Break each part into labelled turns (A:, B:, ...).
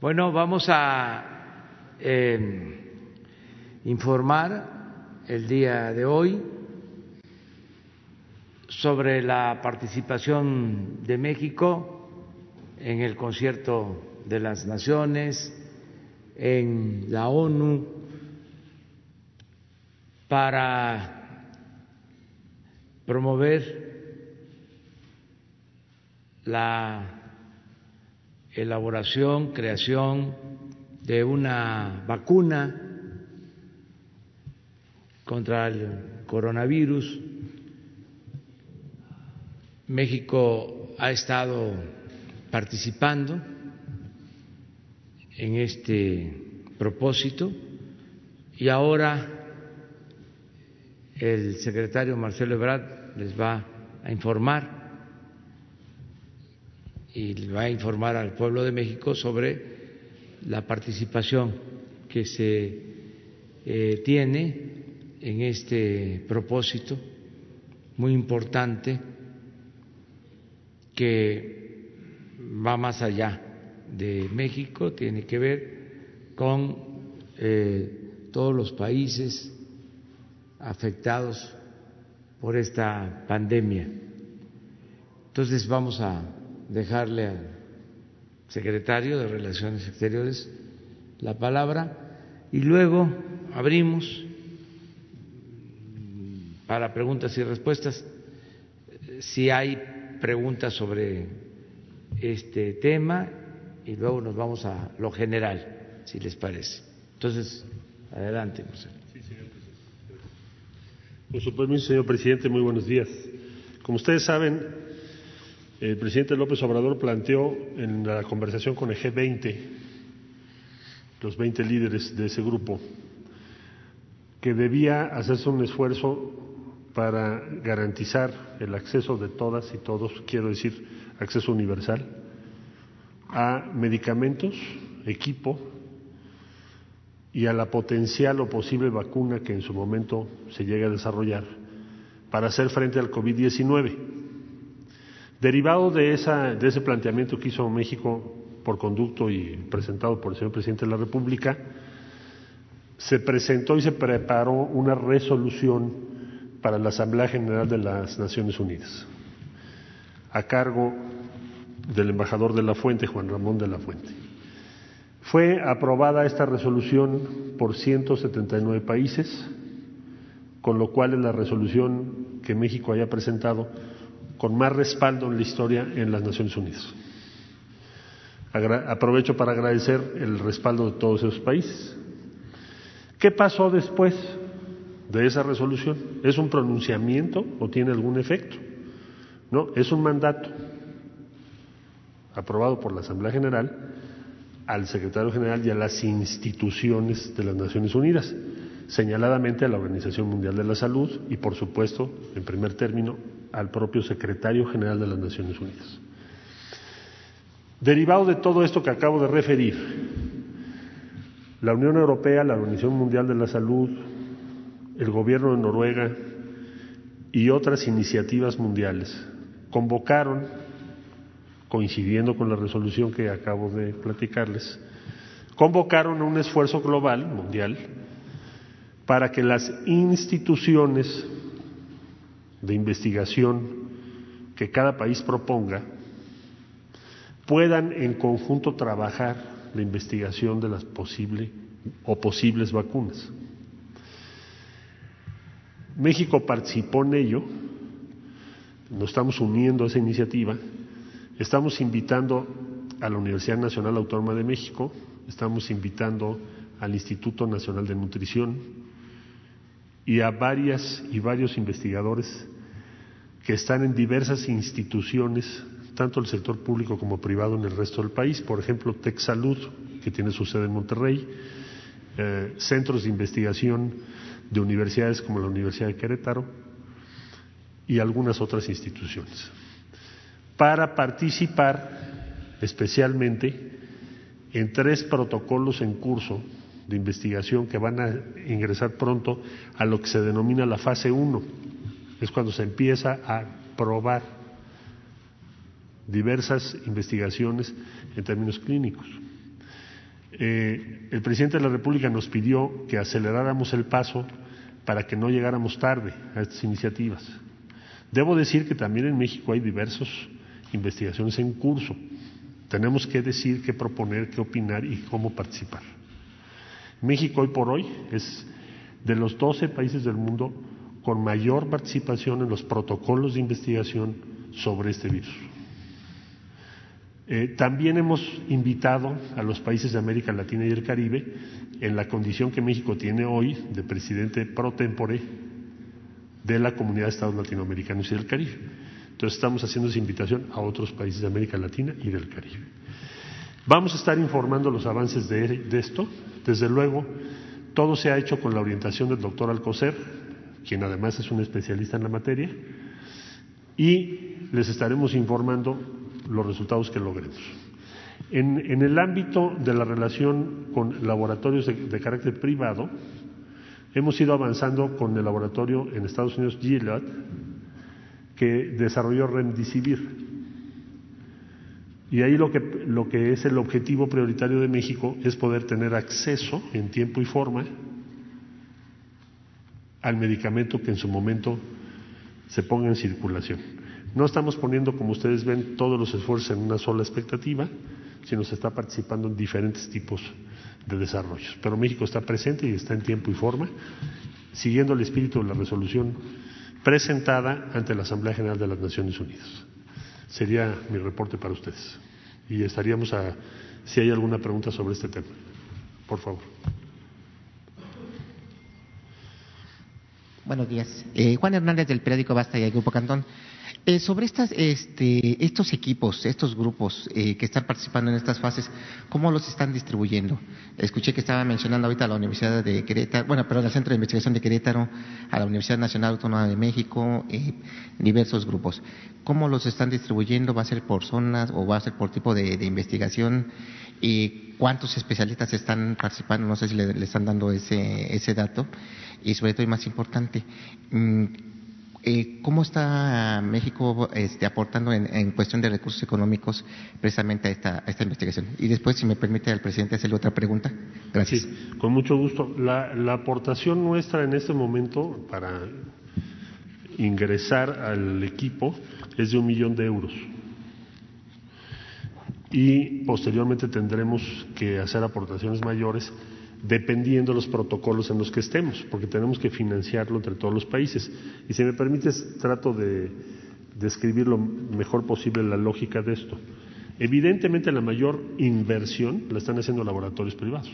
A: Bueno, vamos a eh, informar el día de hoy sobre la participación de México en el concierto de las naciones, en la ONU, para promover la elaboración, creación de una vacuna contra el coronavirus. México ha estado participando en este propósito y ahora el secretario Marcelo Ebrard les va a informar y va a informar al pueblo de México sobre la participación que se eh, tiene en este propósito muy importante que va más allá de México, tiene que ver con eh, todos los países afectados por esta pandemia. Entonces vamos a dejarle al secretario de Relaciones Exteriores la palabra y luego abrimos para preguntas y respuestas. Si hay preguntas sobre este tema y luego nos vamos a lo general, si les parece. Entonces, adelante, José.
B: Con su permiso, señor presidente, muy buenos días. Como ustedes saben, el presidente López Obrador planteó en la conversación con el G20, los 20 líderes de ese grupo, que debía hacerse un esfuerzo para garantizar el acceso de todas y todos, quiero decir, acceso universal, a medicamentos, equipo y a la potencial o posible vacuna que en su momento se llegue a desarrollar para hacer frente al COVID-19. Derivado de, esa, de ese planteamiento que hizo México por conducto y presentado por el señor presidente de la República, se presentó y se preparó una resolución para la Asamblea General de las Naciones Unidas, a cargo del embajador de la Fuente, Juan Ramón de la Fuente. Fue aprobada esta resolución por 179 países, con lo cual es la resolución que México haya presentado con más respaldo en la historia en las Naciones Unidas. aprovecho para agradecer el respaldo de todos esos países. ¿Qué pasó después de esa resolución? ¿Es un pronunciamiento o tiene algún efecto? No, es un mandato aprobado por la Asamblea General al secretario general y a las instituciones de las Naciones Unidas, señaladamente a la Organización Mundial de la Salud y, por supuesto, en primer término, al propio secretario general de las Naciones Unidas. Derivado de todo esto que acabo de referir, la Unión Europea, la Organización Mundial de la Salud, el gobierno de Noruega y otras iniciativas mundiales convocaron, coincidiendo con la resolución que acabo de platicarles, convocaron un esfuerzo global, mundial, para que las instituciones de investigación que cada país proponga puedan en conjunto trabajar la investigación de las posibles o posibles vacunas. México participó en ello, nos estamos uniendo a esa iniciativa, estamos invitando a la Universidad Nacional Autónoma de México, estamos invitando al Instituto Nacional de Nutrición y a varias y varios investigadores que están en diversas instituciones, tanto el sector público como privado en el resto del país, por ejemplo, TechSalud, que tiene su sede en Monterrey, eh, centros de investigación de universidades como la Universidad de Querétaro y algunas otras instituciones, para participar especialmente en tres protocolos en curso de investigación que van a ingresar pronto a lo que se denomina la fase 1 es cuando se empieza a probar diversas investigaciones en términos clínicos. Eh, el presidente de la República nos pidió que aceleráramos el paso para que no llegáramos tarde a estas iniciativas. Debo decir que también en México hay diversas investigaciones en curso. Tenemos que decir, qué proponer, qué opinar y cómo participar. México hoy por hoy es de los 12 países del mundo con mayor participación en los protocolos de investigación sobre este virus. Eh, también hemos invitado a los países de América Latina y el Caribe, en la condición que México tiene hoy de presidente pro tempore de la Comunidad de Estados Latinoamericanos y del Caribe. Entonces estamos haciendo esa invitación a otros países de América Latina y del Caribe. Vamos a estar informando los avances de, esto. Desde luego, todo se ha hecho con la orientación del doctor Alcocer, quien además es un especialista en la materia, y les estaremos informando los resultados que logremos. En, el ámbito de la relación con laboratorios de, carácter privado, hemos ido avanzando con el laboratorio en Estados Unidos Gilead, que desarrolló Remdesivir. Y ahí lo que, lo que es el objetivo prioritario de México es poder tener acceso en tiempo y forma al medicamento que en su momento se ponga en circulación. No estamos poniendo, como ustedes ven, todos los esfuerzos en una sola expectativa, sino se está participando en diferentes tipos de desarrollos. Pero México está presente y está en tiempo y forma, siguiendo el espíritu de la resolución presentada ante la Asamblea General de las Naciones Unidas. Sería mi reporte para ustedes. Y estaríamos a, si hay alguna pregunta sobre este tema. Por favor.
C: Buenos días. Eh, Juan Hernández del periódico Basta y el Grupo Cantón. Eh, sobre estas, este, estos equipos, estos grupos eh, que están participando en estas fases, ¿cómo los están distribuyendo? Escuché que estaba mencionando ahorita a la Universidad de Querétaro, bueno, perdón, al Centro de Investigación de Querétaro, a la Universidad Nacional Autónoma de México, eh, diversos grupos. ¿Cómo los están distribuyendo? ¿Va a ser por zonas o va a ser por tipo de, investigación? ¿Y cuántos especialistas están participando? No sé si le, están dando ese, ese dato. Y sobre todo, y más importante, mm, eh, ¿Cómo está México este, aportando en, cuestión de recursos económicos precisamente a esta, esta investigación? Y después, si me permite al presidente hacerle otra pregunta. Gracias.
B: Sí, con mucho gusto. La, la aportación nuestra en este momento para ingresar al equipo es de un millón de euros. Y posteriormente tendremos que hacer aportaciones mayores dependiendo de los protocolos en los que estemos, porque tenemos que financiarlo entre todos los países. Y si me permites, trato de describir lo mejor posible la lógica de esto. Evidentemente la mayor inversión la están haciendo laboratorios privados,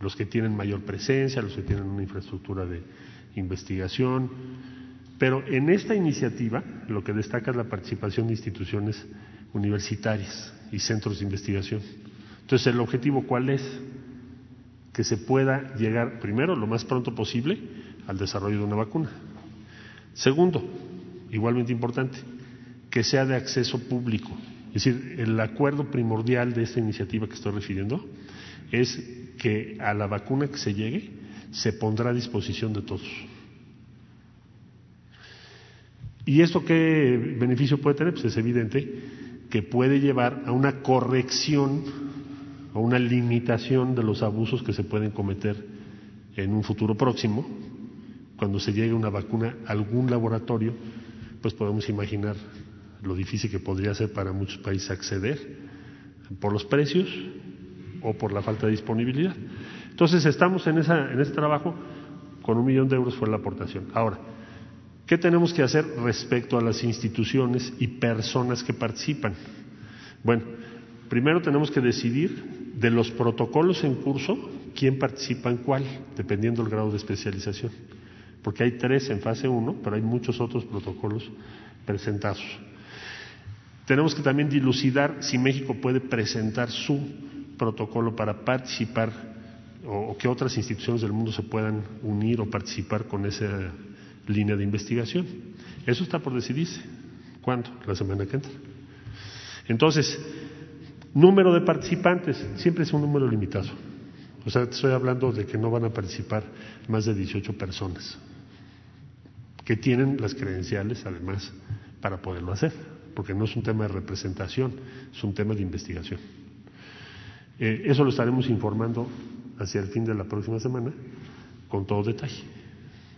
B: los que tienen mayor presencia, los que tienen una infraestructura de investigación, pero en esta iniciativa lo que destaca es la participación de instituciones universitarias y centros de investigación. Entonces, ¿el objetivo cuál es? Que se pueda llegar, primero, lo más pronto posible, al desarrollo de una vacuna. Segundo, igualmente importante, que sea de acceso público. Es decir, el acuerdo primordial de esta iniciativa que estoy refiriendo es que a la vacuna que se llegue se pondrá a disposición de todos. ¿Y esto qué beneficio puede tener? Pues es evidente que puede llevar a una corrección o una limitación de los abusos que se pueden cometer en un futuro próximo, cuando se llegue una vacuna a algún laboratorio, pues podemos imaginar lo difícil que podría ser para muchos países acceder por los precios o por la falta de disponibilidad. Entonces estamos en, esa, en ese trabajo, con un millón de euros fue la aportación. Ahora, ¿qué tenemos que hacer respecto a las instituciones y personas que participan? Bueno, primero tenemos que decidir de los protocolos en curso, ¿quién participa en cuál? Dependiendo del grado de especialización. Porque hay tres en fase 1, pero hay muchos otros protocolos presentados. Tenemos que también dilucidar si México puede presentar su protocolo para participar o, que otras instituciones del mundo se puedan unir o participar con esa línea de investigación. Eso está por decidirse. ¿Cuándo? La semana que entra. Entonces, Número de participantes, siempre es un número limitado. O sea, estoy hablando de que no van a participar más de 18 personas, que tienen las credenciales además para poderlo hacer, porque no es un tema de representación, es un tema de investigación. Eh, eso lo estaremos informando hacia el fin de la próxima semana con todo detalle.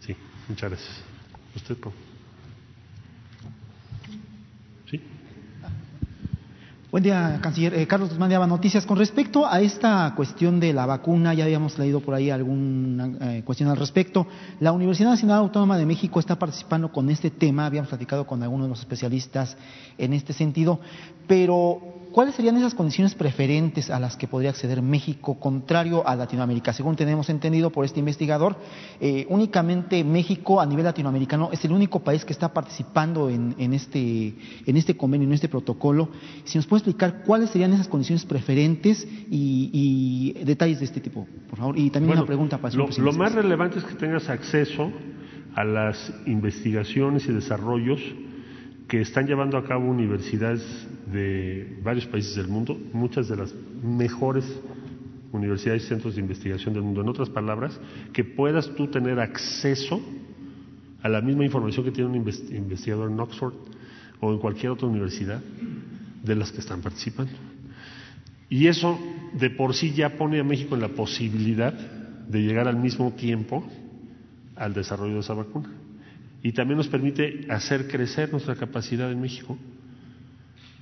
B: Sí, muchas gracias. Usted, ¿Sí?
D: Buen día, canciller. Eh, Carlos Guzmán Noticias. Con respecto a esta cuestión de la vacuna, ya habíamos leído por ahí alguna eh, cuestión al respecto. La Universidad Nacional Autónoma de México está participando con este tema. Habíamos platicado con algunos de los especialistas en este sentido. Pero ¿Cuáles serían esas condiciones preferentes a las que podría acceder México contrario a Latinoamérica? Según tenemos entendido por este investigador, eh, únicamente México a nivel latinoamericano es el único país que está participando en, este, en este convenio, en este protocolo. Si nos puede explicar cuáles serían esas condiciones preferentes y, detalles de este tipo, por favor. Y también una pregunta para el
B: lo, lo más relevante es que tengas acceso a las investigaciones y desarrollos que están llevando a cabo universidades de varios países del mundo, muchas de las mejores universidades y centros de investigación del mundo. En otras palabras, que puedas tú tener acceso a la misma información que tiene un investigador en Oxford o en cualquier otra universidad de las que están participando. Y eso de por sí ya pone a México en la posibilidad de llegar al mismo tiempo al desarrollo de esa vacuna y también nos permite hacer crecer nuestra capacidad en México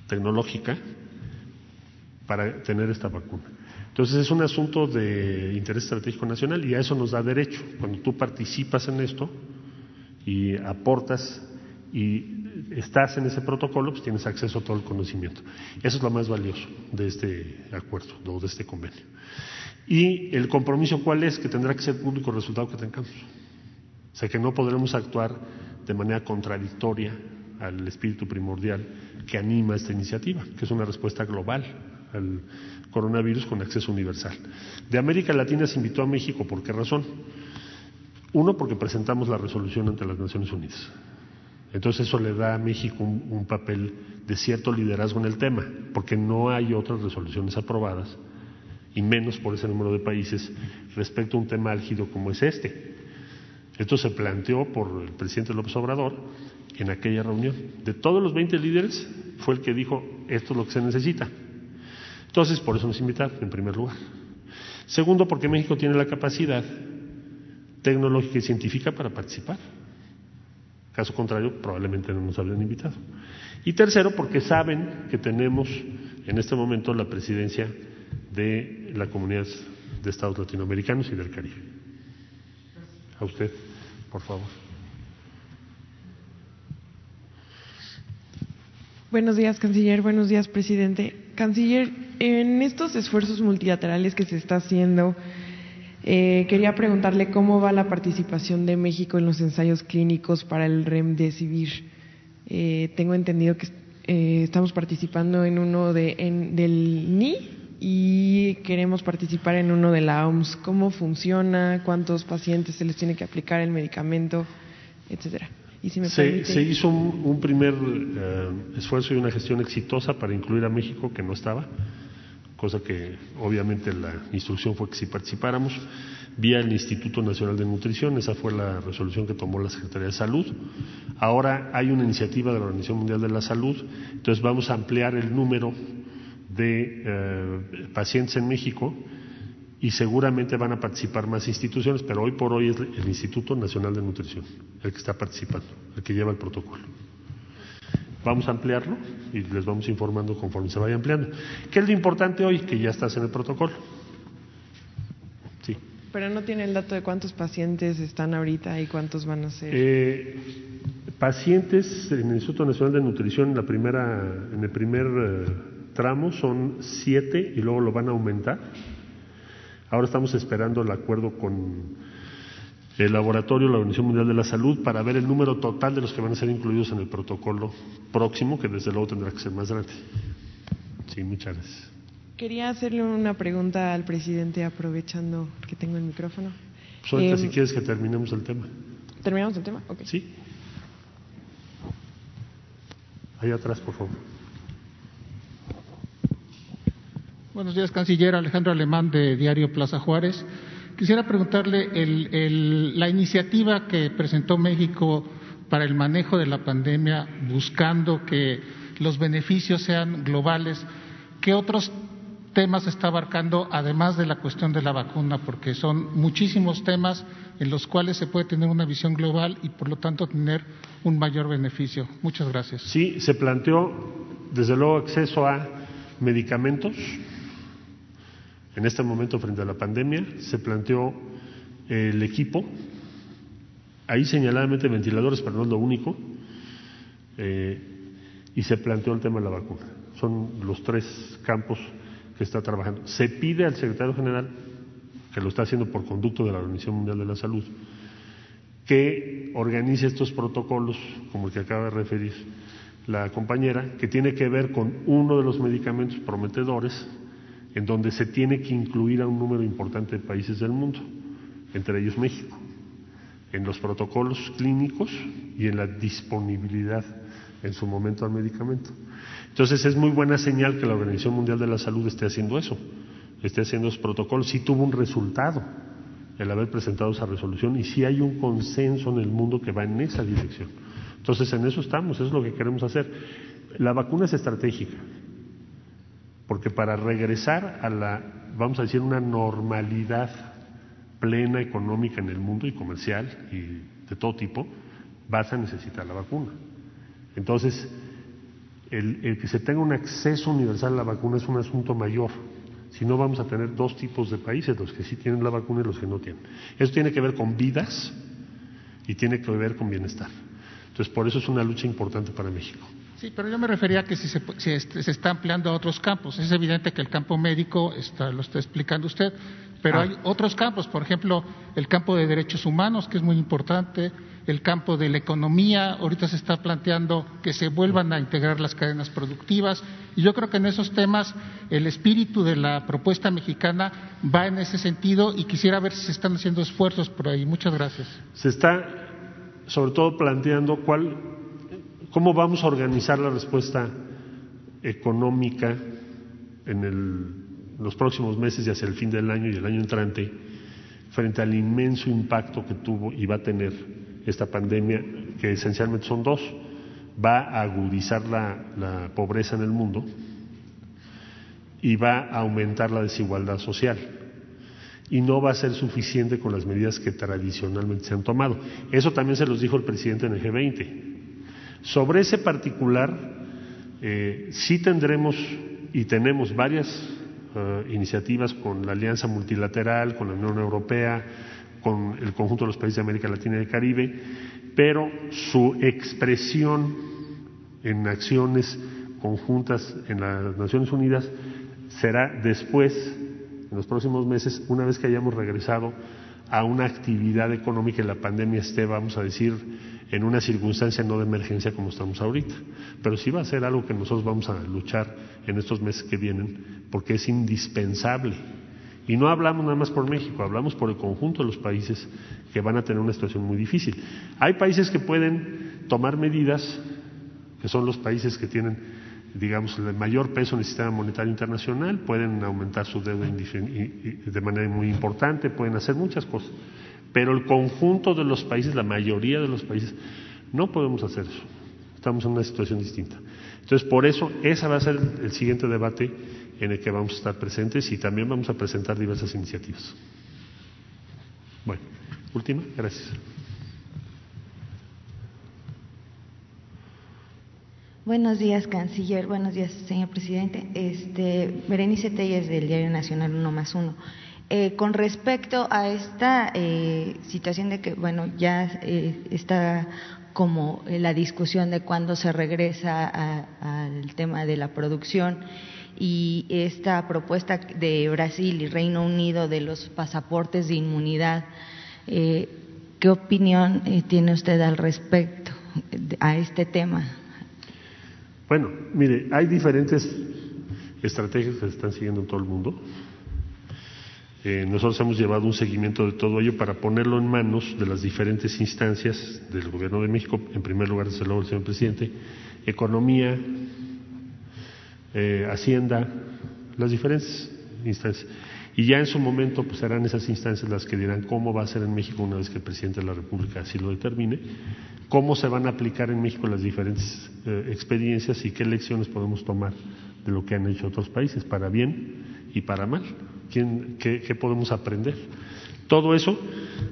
B: tecnológica para tener esta vacuna. Entonces es un asunto de interés estratégico nacional y a eso nos da derecho. Cuando tú participas en esto y aportas y estás en ese protocolo, pues tienes acceso a todo el conocimiento. Eso es lo más valioso de este acuerdo o de este convenio. Y el compromiso cuál es? Que tendrá que ser público el resultado que tengamos. O sea que no podremos actuar de manera contradictoria al espíritu primordial que anima esta iniciativa, que es una respuesta global al coronavirus con acceso universal. De América Latina se invitó a México, ¿por qué razón? Uno, porque presentamos la resolución ante las Naciones Unidas. Entonces eso le da a México un, papel de cierto liderazgo en el tema, porque no hay otras resoluciones aprobadas, y menos por ese número de países, respecto a un tema álgido como es este. Esto se planteó por el presidente López Obrador en aquella reunión. De todos los 20 líderes, fue el que dijo, esto es lo que se necesita. Entonces, por eso nos invitaron, en primer lugar. Segundo, porque México tiene la capacidad tecnológica y científica para participar. Caso contrario, probablemente no nos habrían invitado. Y tercero, porque saben que tenemos en este momento la presidencia de la comunidad de Estados latinoamericanos y del Caribe. A usted, por favor.
E: Buenos días, canciller. Buenos días, presidente. Canciller, en estos esfuerzos multilaterales que se está haciendo, eh, quería preguntarle cómo va la participación de México en los ensayos clínicos para el Remdesivir. Eh, tengo entendido que eh, estamos participando en uno de, en, del NI y queremos participar en uno de la OMS. ¿Cómo funciona? ¿Cuántos pacientes se les tiene que aplicar el medicamento? Etcétera.
B: Y si me se, hizo un, primer eh, esfuerzo y una gestión exitosa para incluir a México, que no estaba, cosa que obviamente la instrucción fue que si participáramos, vía el Instituto Nacional de Nutrición, esa fue la resolución que tomó la Secretaría de Salud. Ahora hay una iniciativa de la Organización Mundial de la Salud, entonces vamos a ampliar el número de eh, pacientes en México y seguramente van a participar más instituciones, pero hoy por hoy es el Instituto Nacional de Nutrición el que está participando, el que lleva el protocolo. Vamos a ampliarlo y les vamos informando conforme se vaya ampliando. ¿Qué es lo importante hoy? Que ya estás en el protocolo.
E: Sí. Pero no tiene el dato de cuántos pacientes están ahorita y cuántos van a ser.
B: Eh, pacientes en el Instituto Nacional de Nutrición en la primera, en el primer eh, tramos son siete y luego lo van a aumentar. Ahora estamos esperando el acuerdo con el laboratorio, la Organización Mundial de la Salud, para ver el número total de los que van a ser incluidos en el protocolo próximo, que desde luego tendrá que ser más grande. Sí, muchas gracias.
E: Quería hacerle una pregunta al presidente, aprovechando que tengo el micrófono.
B: Suelta si em, quieres que terminemos el tema.
E: ¿Terminamos el tema? Ok.
B: Sí. Ahí atrás, por favor.
F: Buenos días, canciller Alejandro Alemán de Diario Plaza Juárez. Quisiera preguntarle la iniciativa que presentó México para el manejo de la pandemia, buscando que los beneficios sean globales. ¿Qué otros temas está abarcando, además de la cuestión de la vacuna? Porque son muchísimos temas en los cuales se puede tener una visión global y, por lo tanto, tener un mayor beneficio. Muchas gracias.
B: Sí, se planteó, desde luego, acceso a medicamentos. En este momento, frente a la pandemia, se planteó el equipo, ahí señaladamente ventiladores, pero no es lo único, eh, y se planteó el tema de la vacuna. Son los tres campos que está trabajando. Se pide al secretario general, que lo está haciendo por conducto de la Organización Mundial de la Salud, que organice estos protocolos, como el que acaba de referir la compañera, que tiene que ver con uno de los medicamentos prometedores, en donde se tiene que incluir a un número importante de países del mundo, entre ellos México, en los protocolos clínicos y en la disponibilidad en su momento al medicamento. Entonces es muy buena señal que la Organización Mundial de la Salud esté haciendo eso, esté haciendo esos protocolos. Sí tuvo un resultado el haber presentado esa resolución y sí hay un consenso en el mundo que va en esa dirección. Entonces en eso estamos, eso es lo que queremos hacer. La vacuna es estratégica, porque para regresar a la, vamos a decir, una normalidad plena económica en el mundo y comercial y de todo tipo, vas a necesitar la vacuna. Entonces, el, que se tenga un acceso universal a la vacuna es un asunto mayor. Si no, vamos a tener dos tipos de países, los que sí tienen la vacuna y los que no tienen. Eso tiene que ver con vidas y tiene que ver con bienestar. Entonces, por eso es una lucha importante para México.
F: Sí, pero yo me refería a que si se, se, está ampliando a otros campos. Es evidente que el campo médico está, lo está explicando usted, pero ah. hay otros campos, por ejemplo, el campo de derechos humanos, que es muy importante, el campo de la economía, ahorita se está planteando que se vuelvan a integrar las cadenas productivas, y yo creo que en esos temas el espíritu de la propuesta mexicana va en ese sentido y quisiera ver si se están haciendo esfuerzos por ahí. Muchas gracias.
B: Se está sobre todo planteando cuál, cómo vamos a organizar la respuesta económica en los próximos meses y hacia el fin del año y el año entrante frente al inmenso impacto que tuvo y va a tener esta pandemia, que esencialmente son dos. Va a agudizar la, pobreza en el mundo y va a aumentar la desigualdad social. Y no va a ser suficiente con las medidas que tradicionalmente se han tomado. Eso también se los dijo el presidente en el G20. Sobre ese particular, eh, sí tendremos y tenemos varias eh, iniciativas con la Alianza Multilateral, con la Unión Europea, con el conjunto de los países de América Latina y el Caribe, pero su expresión en acciones conjuntas en las Naciones Unidas será después, en los próximos meses, una vez que hayamos regresado a una actividad económica y la pandemia esté, vamos a decir, en una circunstancia no de emergencia como estamos ahorita. Pero sí va a ser algo que nosotros vamos a luchar en estos meses que vienen, porque es indispensable y no hablamos nada más por México, hablamos por el conjunto de los países que van a tener una situación muy difícil. Hay países que pueden tomar medidas, que son los países que tienen, digamos, el mayor peso en el sistema monetario internacional, pueden aumentar su deuda de manera muy importante, pueden hacer muchas cosas. Pero el conjunto de los países, la mayoría de los países, no podemos hacer eso. Estamos en una situación distinta. Entonces, por eso, ese va a ser el siguiente debate en el que vamos a estar presentes y también vamos a presentar diversas iniciativas. Bueno, última, gracias.
G: Buenos días, canciller. Buenos días, señor presidente. Este, Berenice Telles, del Diario Nacional 1 más 1. Eh, con respecto a esta eh, situación de que, bueno, ya eh, está como la discusión de cuándo se regresa al tema de la producción y esta propuesta de Brasil y Reino Unido de los pasaportes de inmunidad, eh, ¿qué opinión eh, tiene usted al respecto a este tema?
B: Bueno, mire, hay diferentes estrategias que se están siguiendo en todo el mundo. Eh, nosotros hemos llevado un seguimiento de todo ello para ponerlo en manos de las diferentes instancias del Gobierno de México, en primer lugar, desde luego, el señor presidente, economía, eh, Hacienda, las diferentes instancias. Y ya en su momento pues serán esas instancias las que dirán cómo va a ser en México una vez que el presidente de la República así lo determine, cómo se van a aplicar en México las diferentes eh, experiencias y qué lecciones podemos tomar de lo que han hecho otros países, para bien y para mal. ¿Quién, qué, qué, podemos aprender? Todo eso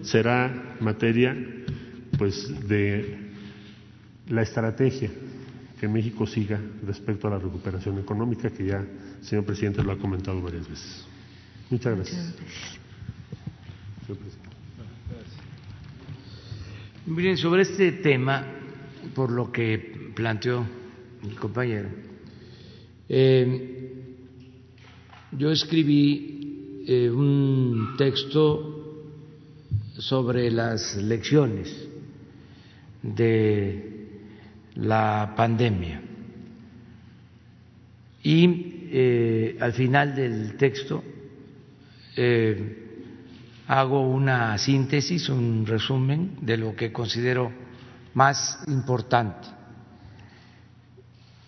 B: será materia pues de la estrategia que México siga respecto a la recuperación económica, que ya el señor presidente lo ha comentado varias veces. Muchas gracias.
A: Miren, sobre este tema, por lo que planteó mi compañero, eh, yo escribí eh, un texto sobre las lecciones de la pandemia. Y eh, al final del texto eh, hago una síntesis, un resumen de lo que considero más importante.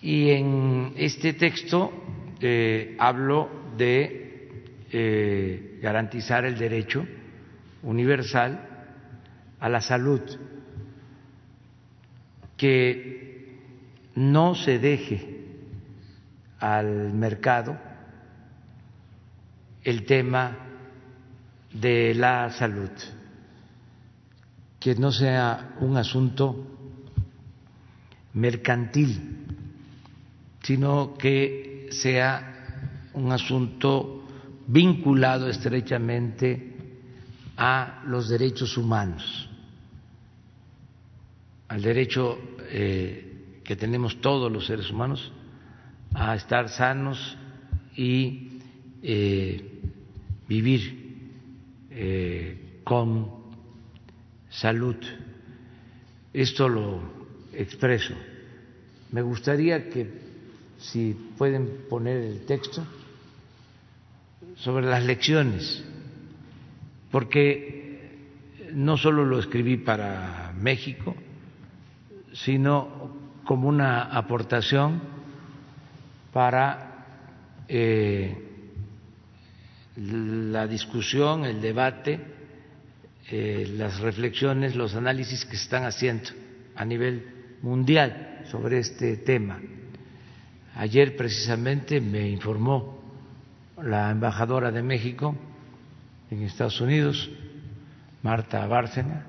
A: Y en este texto hablo de eh, garantizar el derecho universal a la salud que no se deje al mercado el tema de la salud, que no sea un asunto mercantil, sino que sea un asunto vinculado estrechamente a los derechos humanos al derecho eh, que tenemos todos los seres humanos a estar sanos y eh, vivir eh, con salud. Esto lo expreso. Me gustaría que, si pueden poner el texto, sobre las lecciones, porque no solo lo escribí para México, sino como una aportación para eh, la discusión, el debate, eh, las reflexiones, los análisis que se están haciendo a nivel mundial sobre este tema. Ayer precisamente me informó la embajadora de México en Estados Unidos, Marta Bárcena,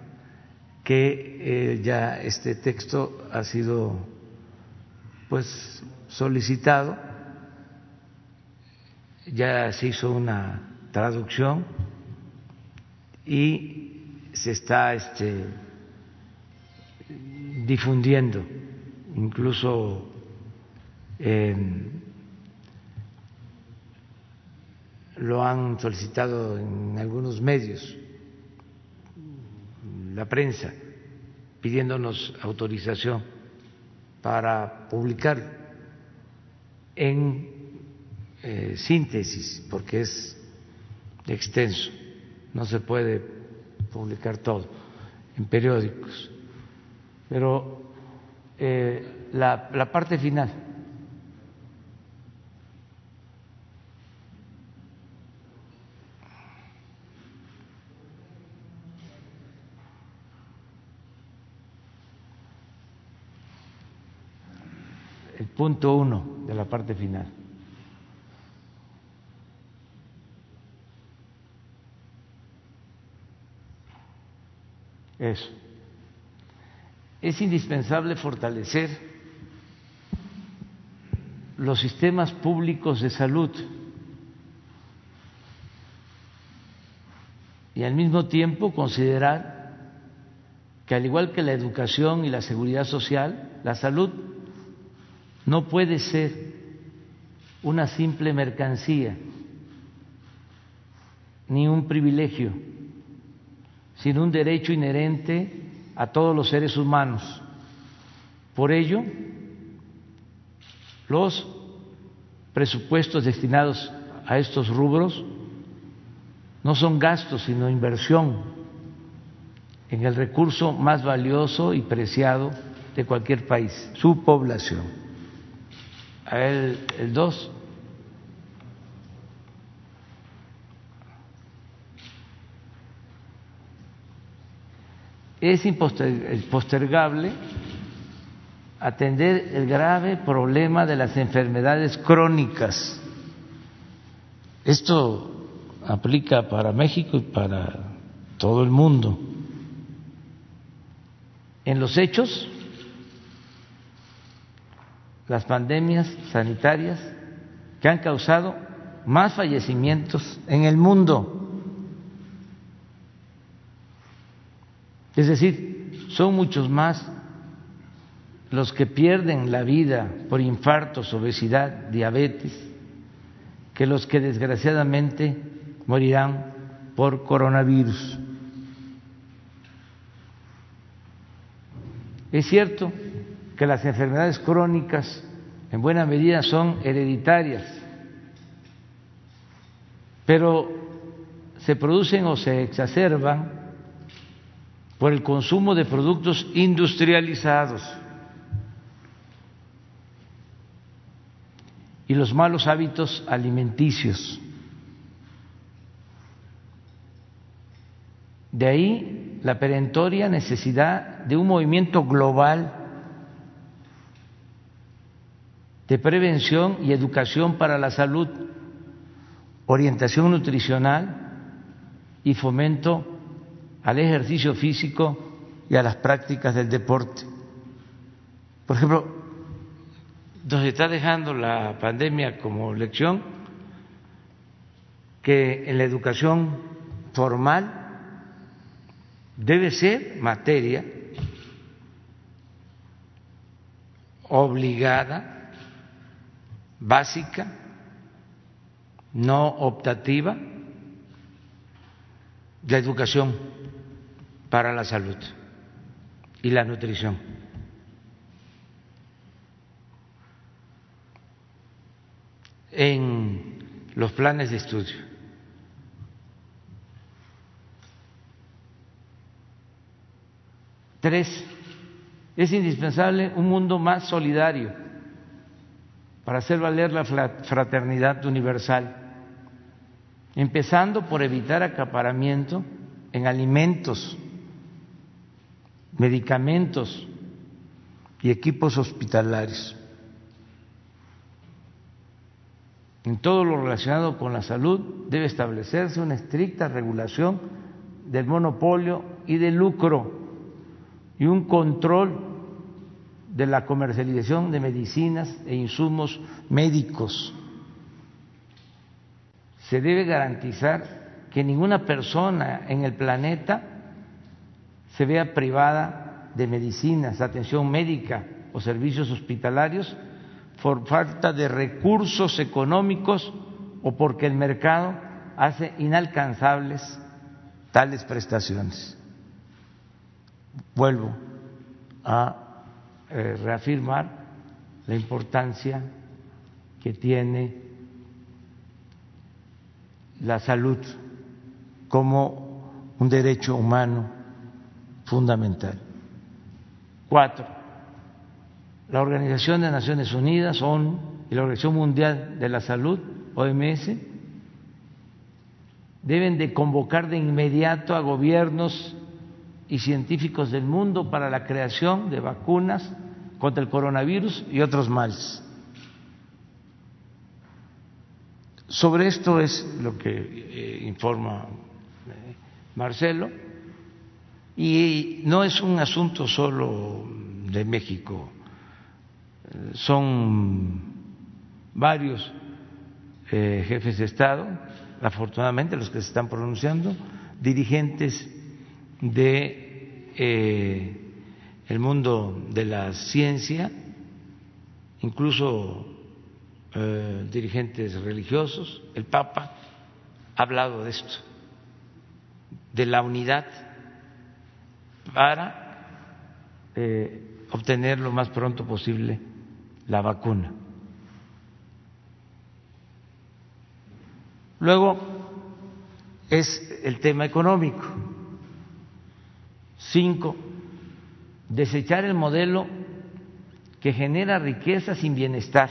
A: que eh, ya este texto ha sido pues solicitado, ya se hizo una traducción y se está este, difundiendo, incluso lo han solicitado en algunos medios la prensa pidiéndonos autorización para publicar en eh, síntesis, porque es extenso, no se puede publicar todo en periódicos, pero eh, la, la parte final punto uno de la parte final. Eso. Es indispensable fortalecer los sistemas públicos de salud y al mismo tiempo considerar que al igual que la educación y la seguridad social, la salud no puede ser una simple mercancía ni un privilegio, sino un derecho inherente a todos los seres humanos. Por ello, los presupuestos destinados a estos rubros no son gastos, sino inversión en el recurso más valioso y preciado de cualquier país, su población el, el 2. Es impostergable atender el grave problema de las enfermedades crónicas Esto aplica para México y para todo el mundo. En los hechos, las pandemias sanitarias que han causado más fallecimientos en el mundo. Es decir, son muchos más los que pierden la vida por infartos, obesidad, diabetes, que los que desgraciadamente morirán por coronavirus. Es cierto que las enfermedades crónicas en buena medida son hereditarias, pero se producen o se exacerban por el consumo de productos industrializados y los malos hábitos alimenticios. De ahí la perentoria necesidad de un movimiento global de prevención y educación para la salud, orientación nutricional y fomento al ejercicio físico y a las prácticas del deporte. Por ejemplo, nos está dejando la pandemia como lección que en la educación formal debe ser materia obligada básica, no optativa, la educación para la salud y la nutrición. en los planes de estudio. Tres, es indispensable un mundo más solidario para hacer valer la fraternidad universal, empezando por evitar acaparamiento en alimentos, medicamentos y equipos hospitalarios. En todo lo relacionado con la salud debe establecerse una estricta regulación del monopolio y del lucro y un control de la comercialización de medicinas e insumos médicos. Se debe garantizar que ninguna persona en el planeta se vea privada de medicinas, atención médica o servicios hospitalarios por falta de recursos económicos o porque el mercado hace inalcanzables tales prestaciones. Vuelvo a eh, reafirmar la importancia que tiene la salud como un derecho humano fundamental. Cuatro, la Organización de Naciones Unidas, ONU, y la Organización Mundial de la Salud, OMS, deben de convocar de inmediato a gobiernos y científicos del mundo para la creación de vacunas contra el coronavirus y otros males. Sobre esto es lo que eh, informa eh, Marcelo y no es un asunto solo de México, eh, son varios jefes de Estado, afortunadamente los que se están pronunciando, dirigentes de eh, el mundo de la ciencia, incluso eh, dirigentes religiosos, el Papa ha hablado de esto, de la unidad para eh, obtener lo más pronto posible la vacuna. Luego es el tema económico. Cinco, desechar el modelo que genera riqueza sin bienestar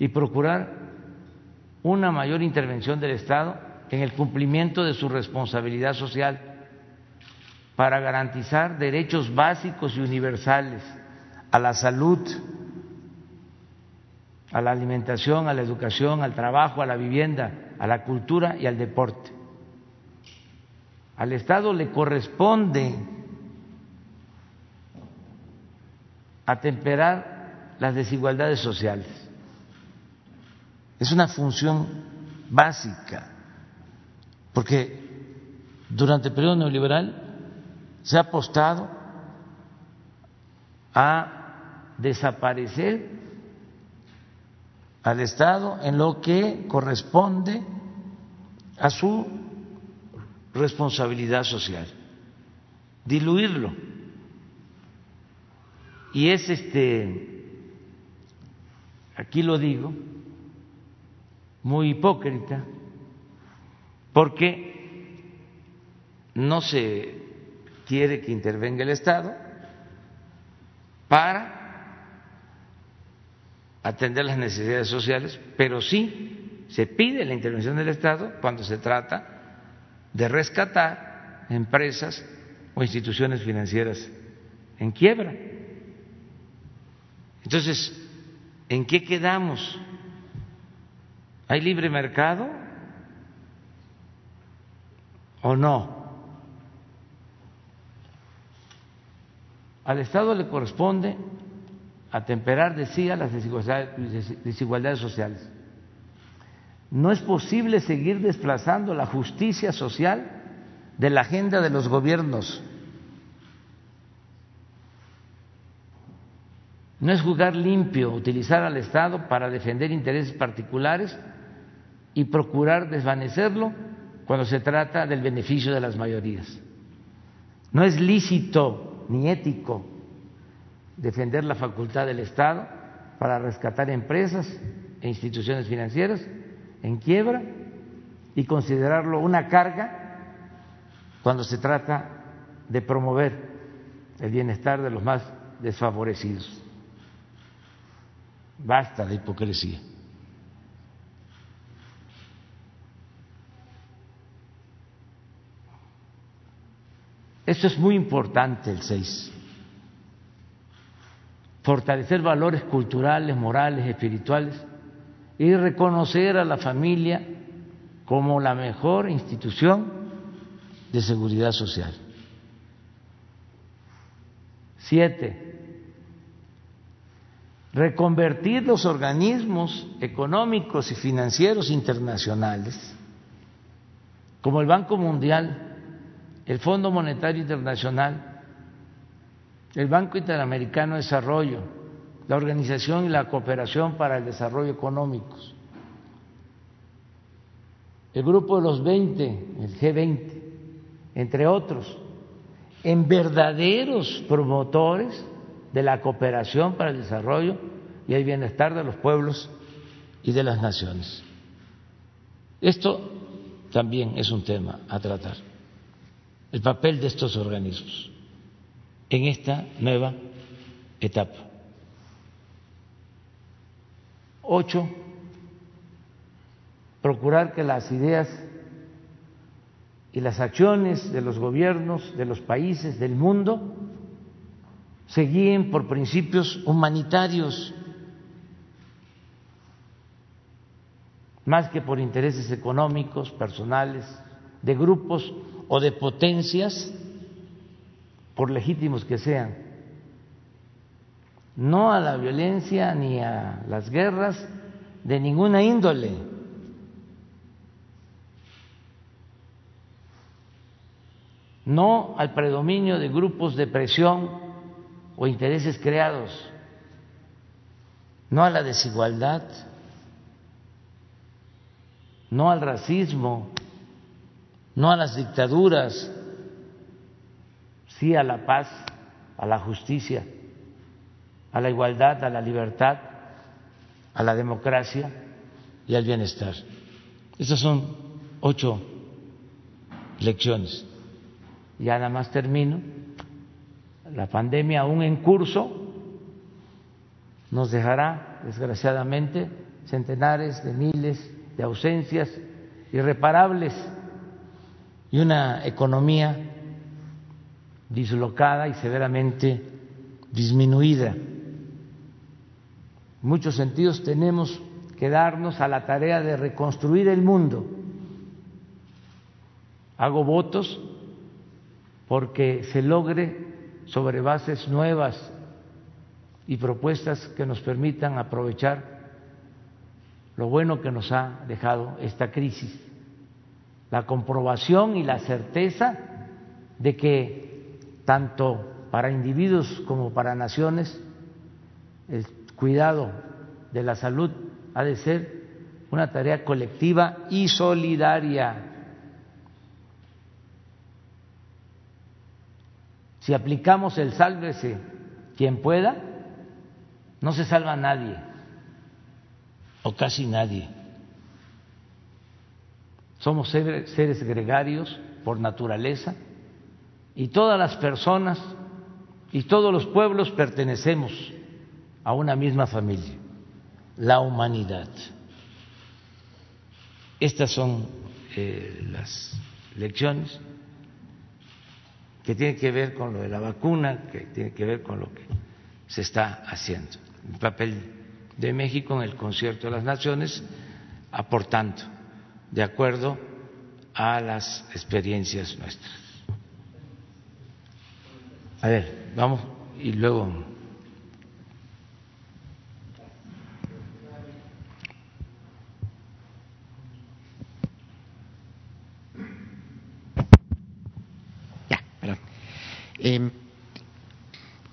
A: y procurar una mayor intervención del Estado en el cumplimiento de su responsabilidad social para garantizar derechos básicos y universales a la salud, a la alimentación, a la educación, al trabajo, a la vivienda, a la cultura y al deporte. Al Estado le corresponde atemperar las desigualdades sociales. Es una función básica, porque durante el periodo neoliberal se ha apostado a desaparecer al Estado en lo que corresponde a su responsabilidad social, diluirlo. Y es este, aquí lo digo, muy hipócrita, porque no se quiere que intervenga el Estado para atender las necesidades sociales, pero sí se pide la intervención del Estado cuando se trata de rescatar empresas o instituciones financieras en quiebra. Entonces, ¿en qué quedamos? ¿Hay libre mercado o no? Al Estado le corresponde atemperar, decía, las desigualdades sociales. No es posible seguir desplazando la justicia social de la agenda de los gobiernos. No es jugar limpio utilizar al Estado para defender intereses particulares y procurar desvanecerlo cuando se trata del beneficio de las mayorías. No es lícito ni ético defender la facultad del Estado para rescatar empresas e instituciones financieras en quiebra y considerarlo una carga cuando se trata de promover el bienestar de los más desfavorecidos. Basta de hipocresía. Esto es muy importante el 6. Fortalecer valores culturales, morales, espirituales y reconocer a la familia como la mejor institución de seguridad social. Siete, reconvertir los organismos económicos y financieros internacionales, como el Banco Mundial, el Fondo Monetario Internacional, el Banco Interamericano de Desarrollo, la Organización y la Cooperación para el Desarrollo Económicos, el Grupo de los 20, el G20, entre otros, en verdaderos promotores de la cooperación para el desarrollo y el bienestar de los pueblos y de las naciones. Esto también es un tema a tratar, el papel de estos organismos en esta nueva etapa. Ocho, procurar que las ideas y las acciones de los gobiernos de los países del mundo se guíen por principios humanitarios más que por intereses económicos, personales, de grupos o de potencias, por legítimos que sean no a la violencia ni a las guerras de ninguna índole. No al predominio de grupos de presión o intereses creados, no a la desigualdad, no al racismo, no a las dictaduras, sí a la paz, a la justicia a la igualdad, a la libertad, a la democracia y al bienestar. Esas son ocho lecciones. Ya nada más termino. La pandemia aún en curso nos dejará, desgraciadamente, centenares de miles de ausencias irreparables y una economía dislocada y severamente disminuida. Muchos sentidos tenemos que darnos a la tarea de reconstruir el mundo. Hago votos porque se logre sobre bases nuevas y propuestas que nos permitan aprovechar lo bueno que nos ha dejado esta crisis, la comprobación y la certeza de que tanto para individuos como para naciones cuidado de la salud ha de ser una tarea colectiva y solidaria. Si aplicamos el sálvese quien pueda, no se salva nadie, o casi nadie. Somos seres gregarios por naturaleza y todas las personas y todos los pueblos pertenecemos a una misma familia, la humanidad. Estas son eh, las lecciones que tienen que ver con lo de la vacuna, que tienen que ver con lo que se está haciendo. El papel de México en el concierto de las naciones, aportando de acuerdo a las experiencias nuestras. A ver, vamos y luego.
C: Ya, perdón. Eh,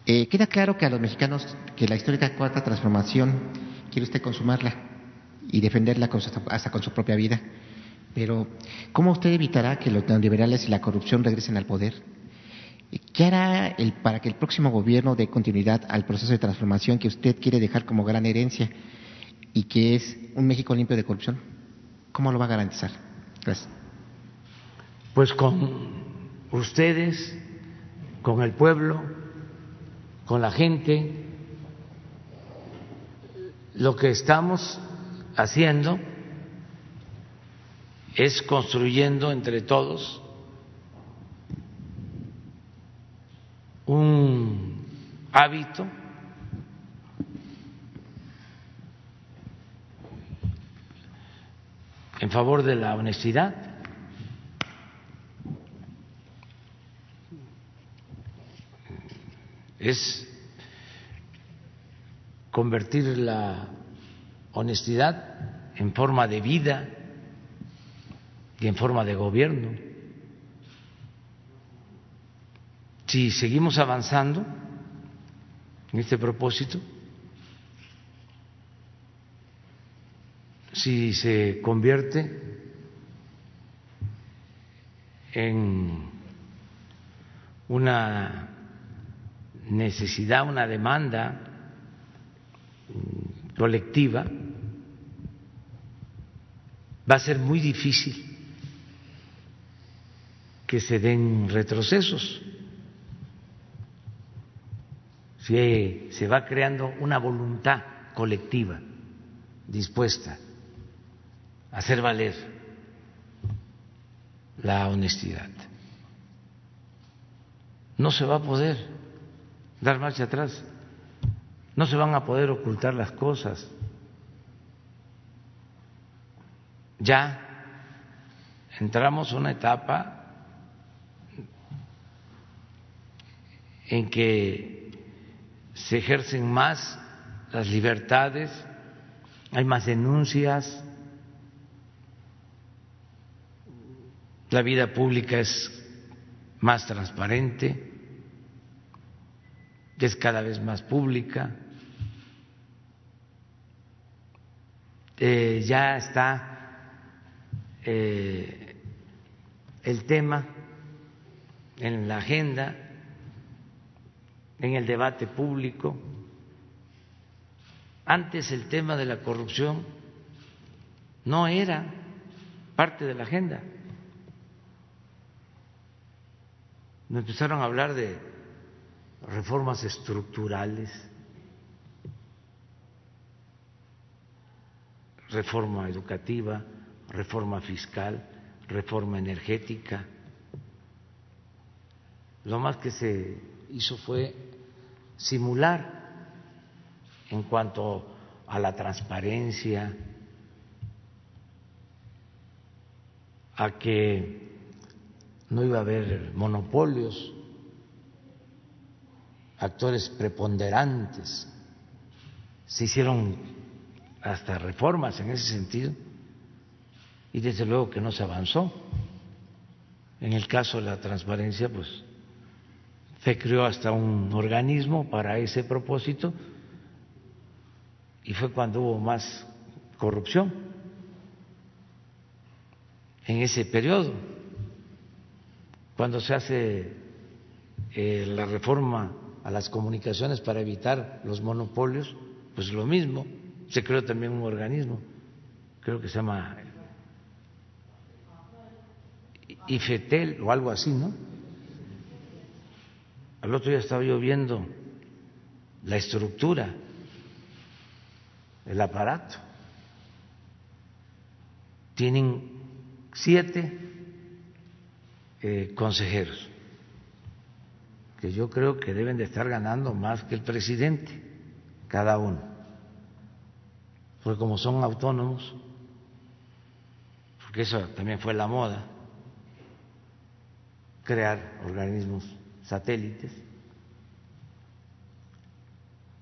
C: eh, queda claro que a los mexicanos que la histórica cuarta transformación quiere usted consumarla y defenderla con su- hasta con su propia vida. Pero, ¿cómo usted evitará que los neoliberales y la corrupción regresen al poder? ¿Qué hará el- para que el próximo gobierno dé continuidad al proceso de transformación que usted quiere dejar como gran herencia y que es un México limpio de corrupción? ¿Cómo lo va a garantizar? Gracias.
A: Pues con ustedes, con el pueblo, con la gente, lo que estamos haciendo es construyendo entre todos un hábito en favor de la honestidad. Es convertir la honestidad en forma de vida y en forma de gobierno. Si seguimos avanzando en este propósito, si se convierte en una necesidad, una demanda mm, colectiva, va a ser muy difícil que se den retrocesos. Si se va creando una voluntad colectiva dispuesta a hacer valer la honestidad. No se va a poder dar marcha atrás, no se van a poder ocultar las cosas. Ya entramos a una etapa en que se ejercen más las libertades, hay más denuncias, la vida pública es más transparente, es cada vez más pública, Eh, ya está eh, el tema en la agenda, en el debate público. Antes el tema de la corrupción no era parte de la agenda. Nos empezaron a hablar de reformas estructurales, reforma educativa, reforma fiscal, reforma energética. Lo más que se hizo fue simular en cuanto a la transparencia, a que no iba a haber monopolios, actores preponderantes. Se hicieron hasta reformas en ese sentido y desde luego que no se avanzó. En el caso de la transparencia, pues se creó hasta un organismo para ese propósito y fue cuando hubo más corrupción en ese periodo. Cuando se hace eh, la reforma a las comunicaciones para evitar los monopolios, pues lo mismo, se creó también un organismo, creo que se llama IFETEL o algo así, ¿no? Al otro día estaba yo viendo la estructura, el aparato. Tienen siete eh, consejeros que yo creo que deben de estar ganando más que el presidente, cada uno. Porque como son autónomos, porque eso también fue la moda, crear organismos satélites.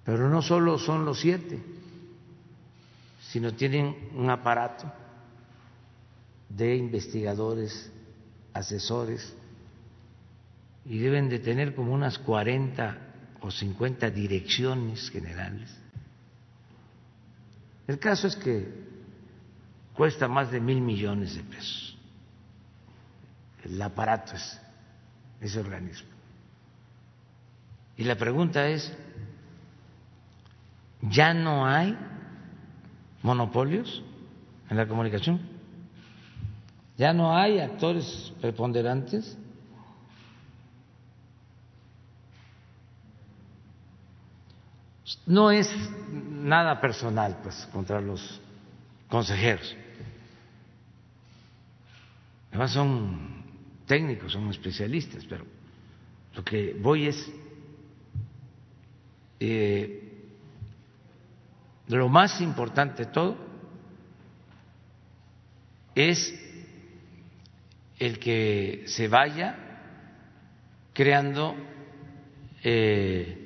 A: Pero no solo son los siete, sino tienen un aparato de investigadores, asesores, y deben de tener como unas 40 o 50 direcciones generales. El caso es que cuesta más de mil millones de pesos. El aparato es ese organismo. Y la pregunta es, ¿ya no hay monopolios en la comunicación? ¿Ya no hay actores preponderantes? No es nada personal, pues, contra los consejeros. Además son técnicos, son especialistas, pero lo que voy es eh, lo más importante de todo es el que se vaya creando eh,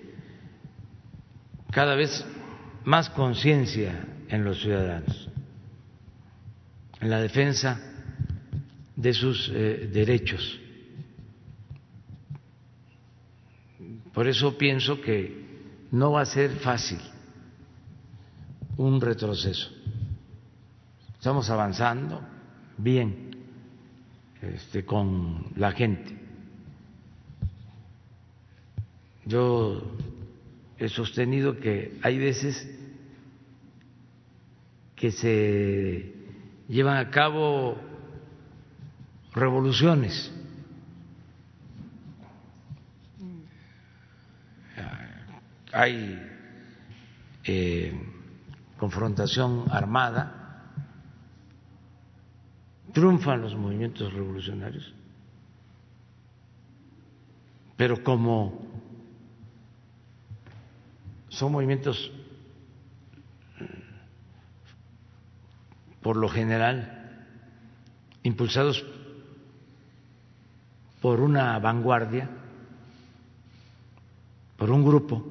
A: cada vez más conciencia en los ciudadanos, en la defensa de sus eh, derechos. Por eso pienso que no va a ser fácil un retroceso. Estamos avanzando bien este, con la gente. Yo he sostenido que hay veces que se llevan a cabo revoluciones. Hay eh, confrontación armada, triunfan los movimientos revolucionarios, pero como son movimientos por lo general impulsados por una vanguardia, por un grupo.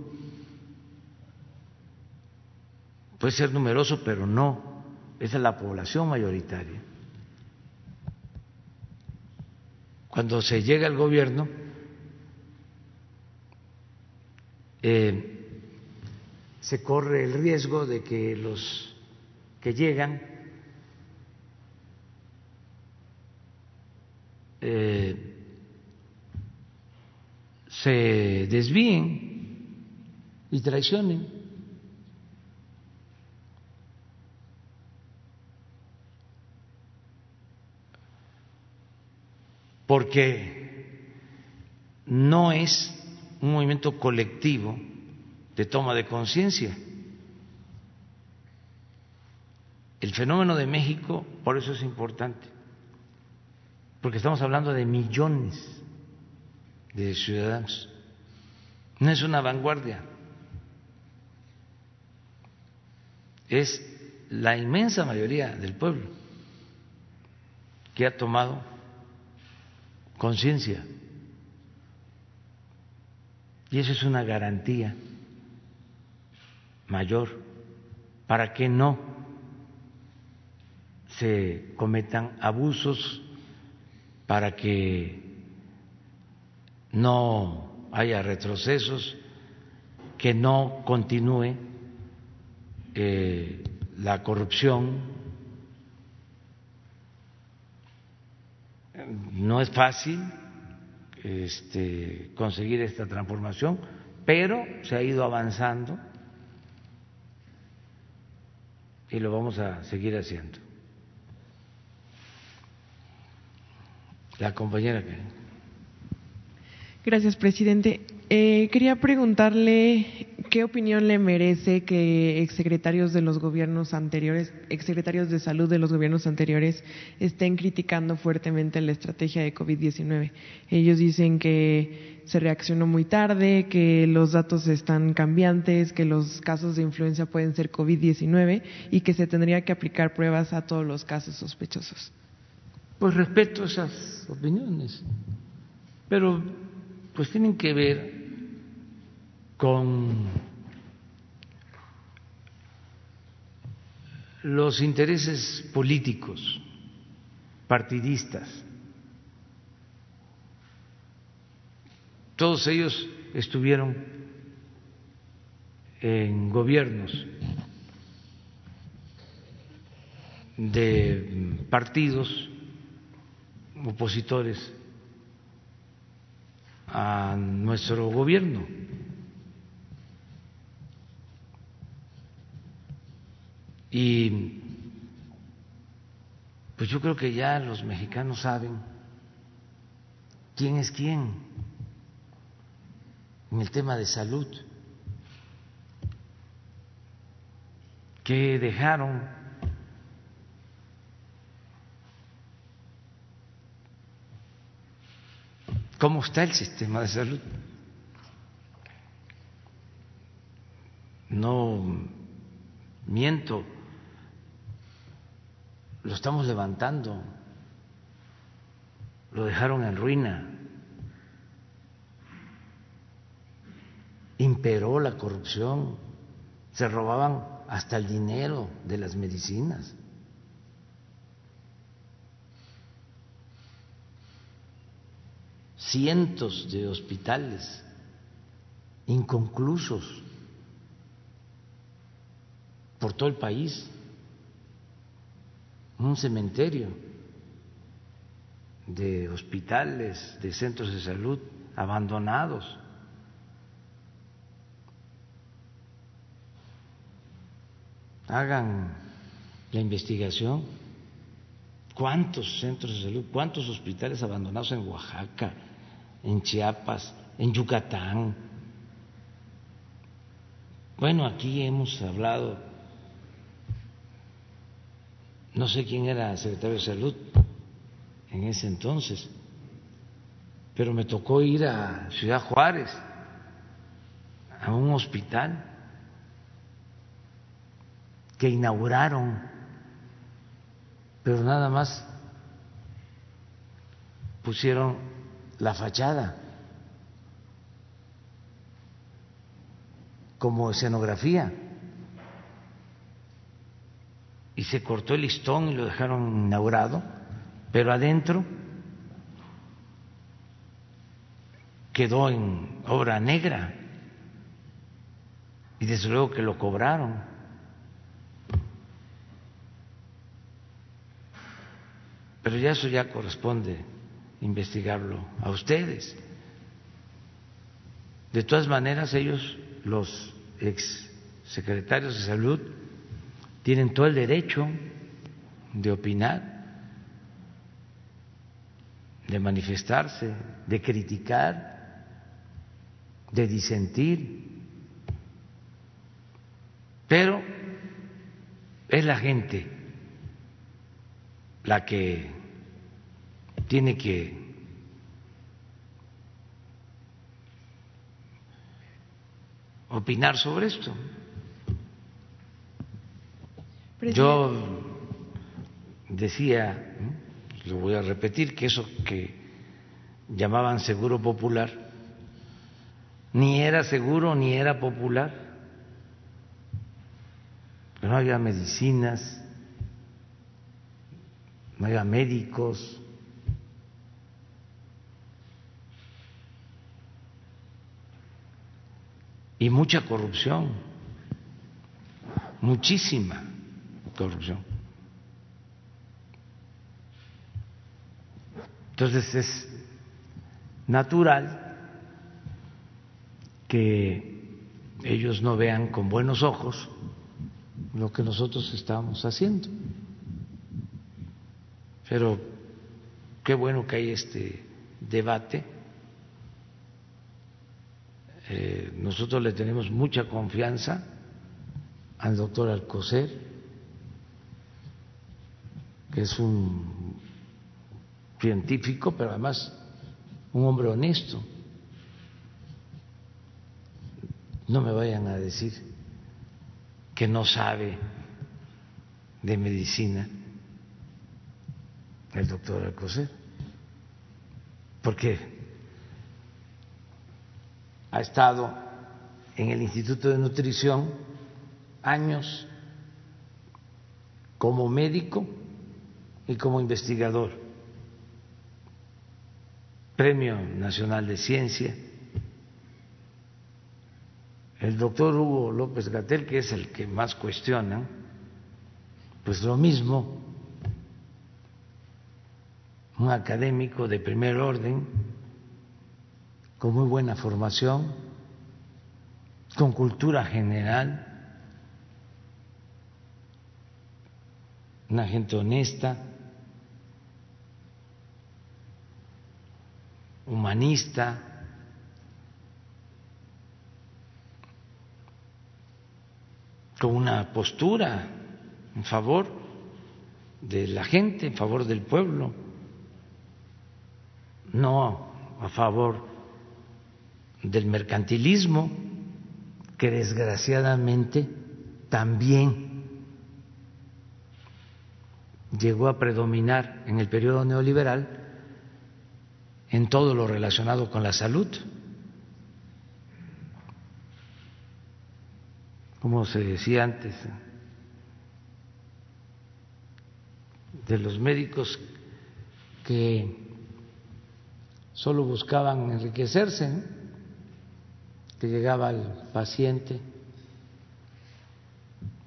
A: Puede ser numeroso, pero no, esa es la población mayoritaria. Cuando se llega al gobierno, eh, se corre el riesgo de que los que llegan eh, se desvíen y traicionen. Porque no es un movimiento colectivo de toma de conciencia. El fenómeno de México, por eso es importante, porque estamos hablando de millones de ciudadanos. No es una vanguardia. es la inmensa mayoría del pueblo que ha tomado conciencia. Y eso es una garantía mayor para que no se cometan abusos, para que no haya retrocesos, que no continúe eh, la corrupción. No es fácil este, conseguir esta transformación, pero se ha ido avanzando y lo vamos a seguir haciendo. La compañera que.
E: Gracias, presidente. Eh, quería preguntarle qué opinión le merece que exsecretarios de los gobiernos anteriores, exsecretarios de salud de los gobiernos anteriores, estén criticando fuertemente la estrategia de COVID-19. Ellos dicen que se reaccionó muy tarde, que los datos están cambiantes, que los casos de influenza pueden ser COVID-19 y que se tendría que aplicar pruebas a todos los casos sospechosos.
A: Pues respeto esas opiniones, pero pues tienen que ver con los intereses políticos, partidistas. Todos ellos estuvieron en gobiernos de partidos opositores a nuestro gobierno. Y pues yo creo que ya los mexicanos saben quién es quién en el tema de salud, que dejaron cómo está el sistema de salud. No miento, lo estamos levantando, lo dejaron en ruina, imperó la corrupción, se robaban hasta el dinero de las medicinas. cientos de hospitales inconclusos por todo el país, un cementerio de hospitales, de centros de salud abandonados. Hagan la investigación. ¿Cuántos centros de salud, cuántos hospitales abandonados en Oaxaca, en Chiapas, en Yucatán. Bueno, aquí hemos hablado, no sé quién era secretario de salud en ese entonces, pero me tocó ir a Ciudad Juárez, a un hospital que inauguraron, pero nada más pusieron la fachada como escenografía y se cortó el listón y lo dejaron inaugurado, pero adentro quedó en obra negra y desde luego que lo cobraron. Pero ya eso ya corresponde investigarlo a ustedes. De todas maneras, ellos, los ex secretarios de salud, tienen todo el derecho de opinar, de manifestarse, de criticar, de disentir, pero es la gente la que tiene que opinar sobre esto. Yo decía, lo voy a repetir, que eso que llamaban seguro popular ni era seguro ni era popular. no había medicinas, no había médicos. Y mucha corrupción, muchísima corrupción. Entonces es natural que ellos no vean con buenos ojos lo que nosotros estamos haciendo. Pero qué bueno que hay este debate. Eh, nosotros le tenemos mucha confianza al doctor Alcocer, es un científico, pero además un hombre honesto. No me vayan a decir que no sabe de medicina el doctor Alcocer, porque ha estado en el Instituto de Nutrición años como médico y como investigador, Premio Nacional de Ciencia. El doctor Hugo López Gatel, que es el que más cuestiona, pues lo mismo un académico de primer orden, con muy buena formación, con cultura general, una gente honesta, humanista, con una postura en favor de la gente, en favor del pueblo. No a favor del mercantilismo, que desgraciadamente también llegó a predominar en el periodo neoliberal en todo lo relacionado con la salud. Como se decía antes, de los médicos que solo buscaban enriquecerse, que llegaba el paciente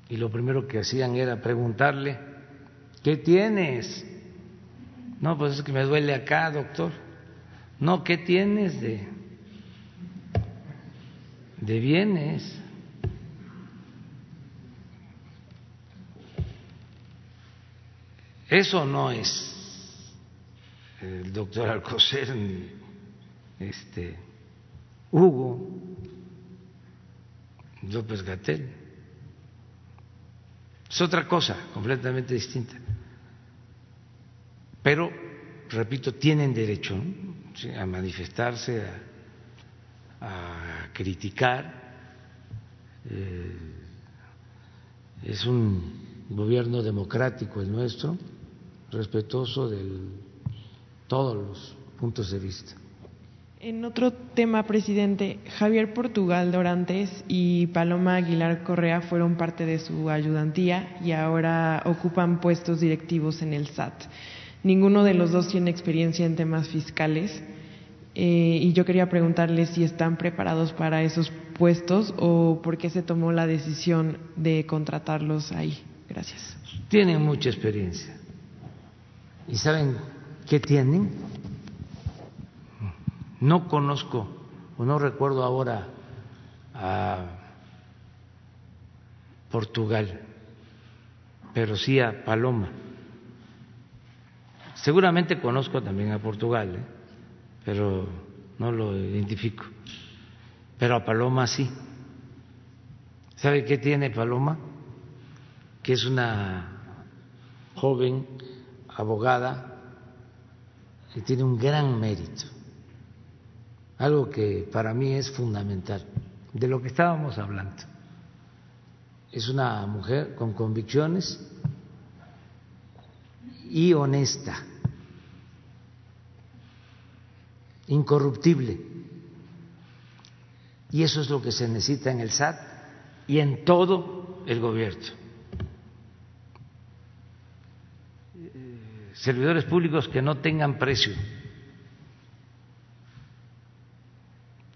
A: y lo primero que hacían era preguntarle, ¿qué tienes? No, pues es que me duele acá, doctor. No, ¿qué tienes de, de bienes? Eso no es el doctor Alcocer, este, Hugo López Gatel. Es otra cosa completamente distinta. Pero, repito, tienen derecho a manifestarse, a, criticar. Eh, es un gobierno democrático el nuestro, respetuoso del todos los puntos de vista.
E: En otro tema, presidente, Javier Portugal Dorantes y Paloma Aguilar Correa fueron parte de su ayudantía y ahora ocupan puestos directivos en el SAT. Ninguno de los dos tiene experiencia en temas fiscales eh, y yo quería preguntarles si están preparados para esos puestos o por qué se tomó la decisión de contratarlos ahí. Gracias.
A: Tienen mucha experiencia y saben ¿Qué tienen? No conozco o no recuerdo ahora a Portugal, pero sí a Paloma. Seguramente conozco también a Portugal, ¿eh? pero no lo identifico. Pero a Paloma sí. ¿Sabe qué tiene Paloma? Que es una joven abogada y tiene un gran mérito, algo que para mí es fundamental, de lo que estábamos hablando. es una mujer con convicciones y honesta, incorruptible. Y eso es lo que se necesita en el SAT y en todo el gobierno. Servidores públicos que no tengan precio,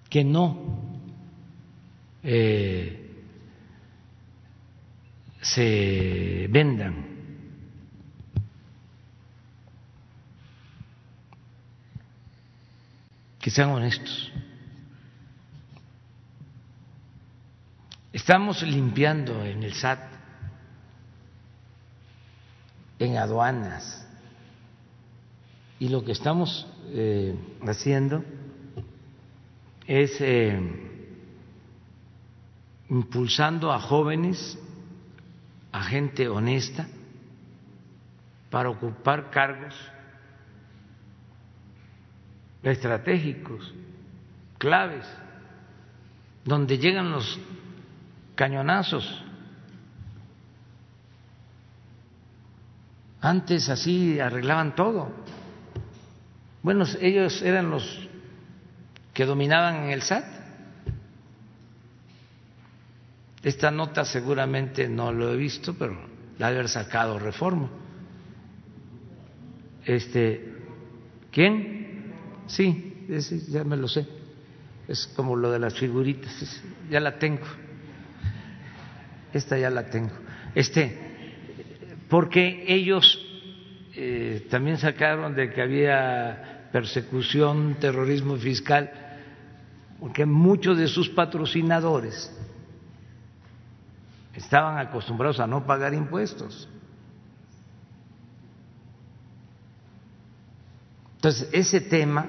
A: que no eh, se vendan. Que sean honestos. Estamos limpiando en el SAT, en aduanas, y lo que estamos eh, haciendo es eh, impulsando a jóvenes a gente honesta para ocupar cargos estratégicos, claves, donde llegan los cañonazos. Antes así arreglaban todo. Bueno, ellos eran los que dominaban en el SAT. Esta nota seguramente no lo he visto, pero la haber sacado reforma. Este, ¿quién? Sí, ya me lo sé. Es como lo de las figuritas, ya la tengo. Esta ya la tengo. Este, porque ellos eh, también sacaron de que había persecución, terrorismo fiscal, porque muchos de sus patrocinadores estaban acostumbrados a no pagar impuestos. Entonces, ese tema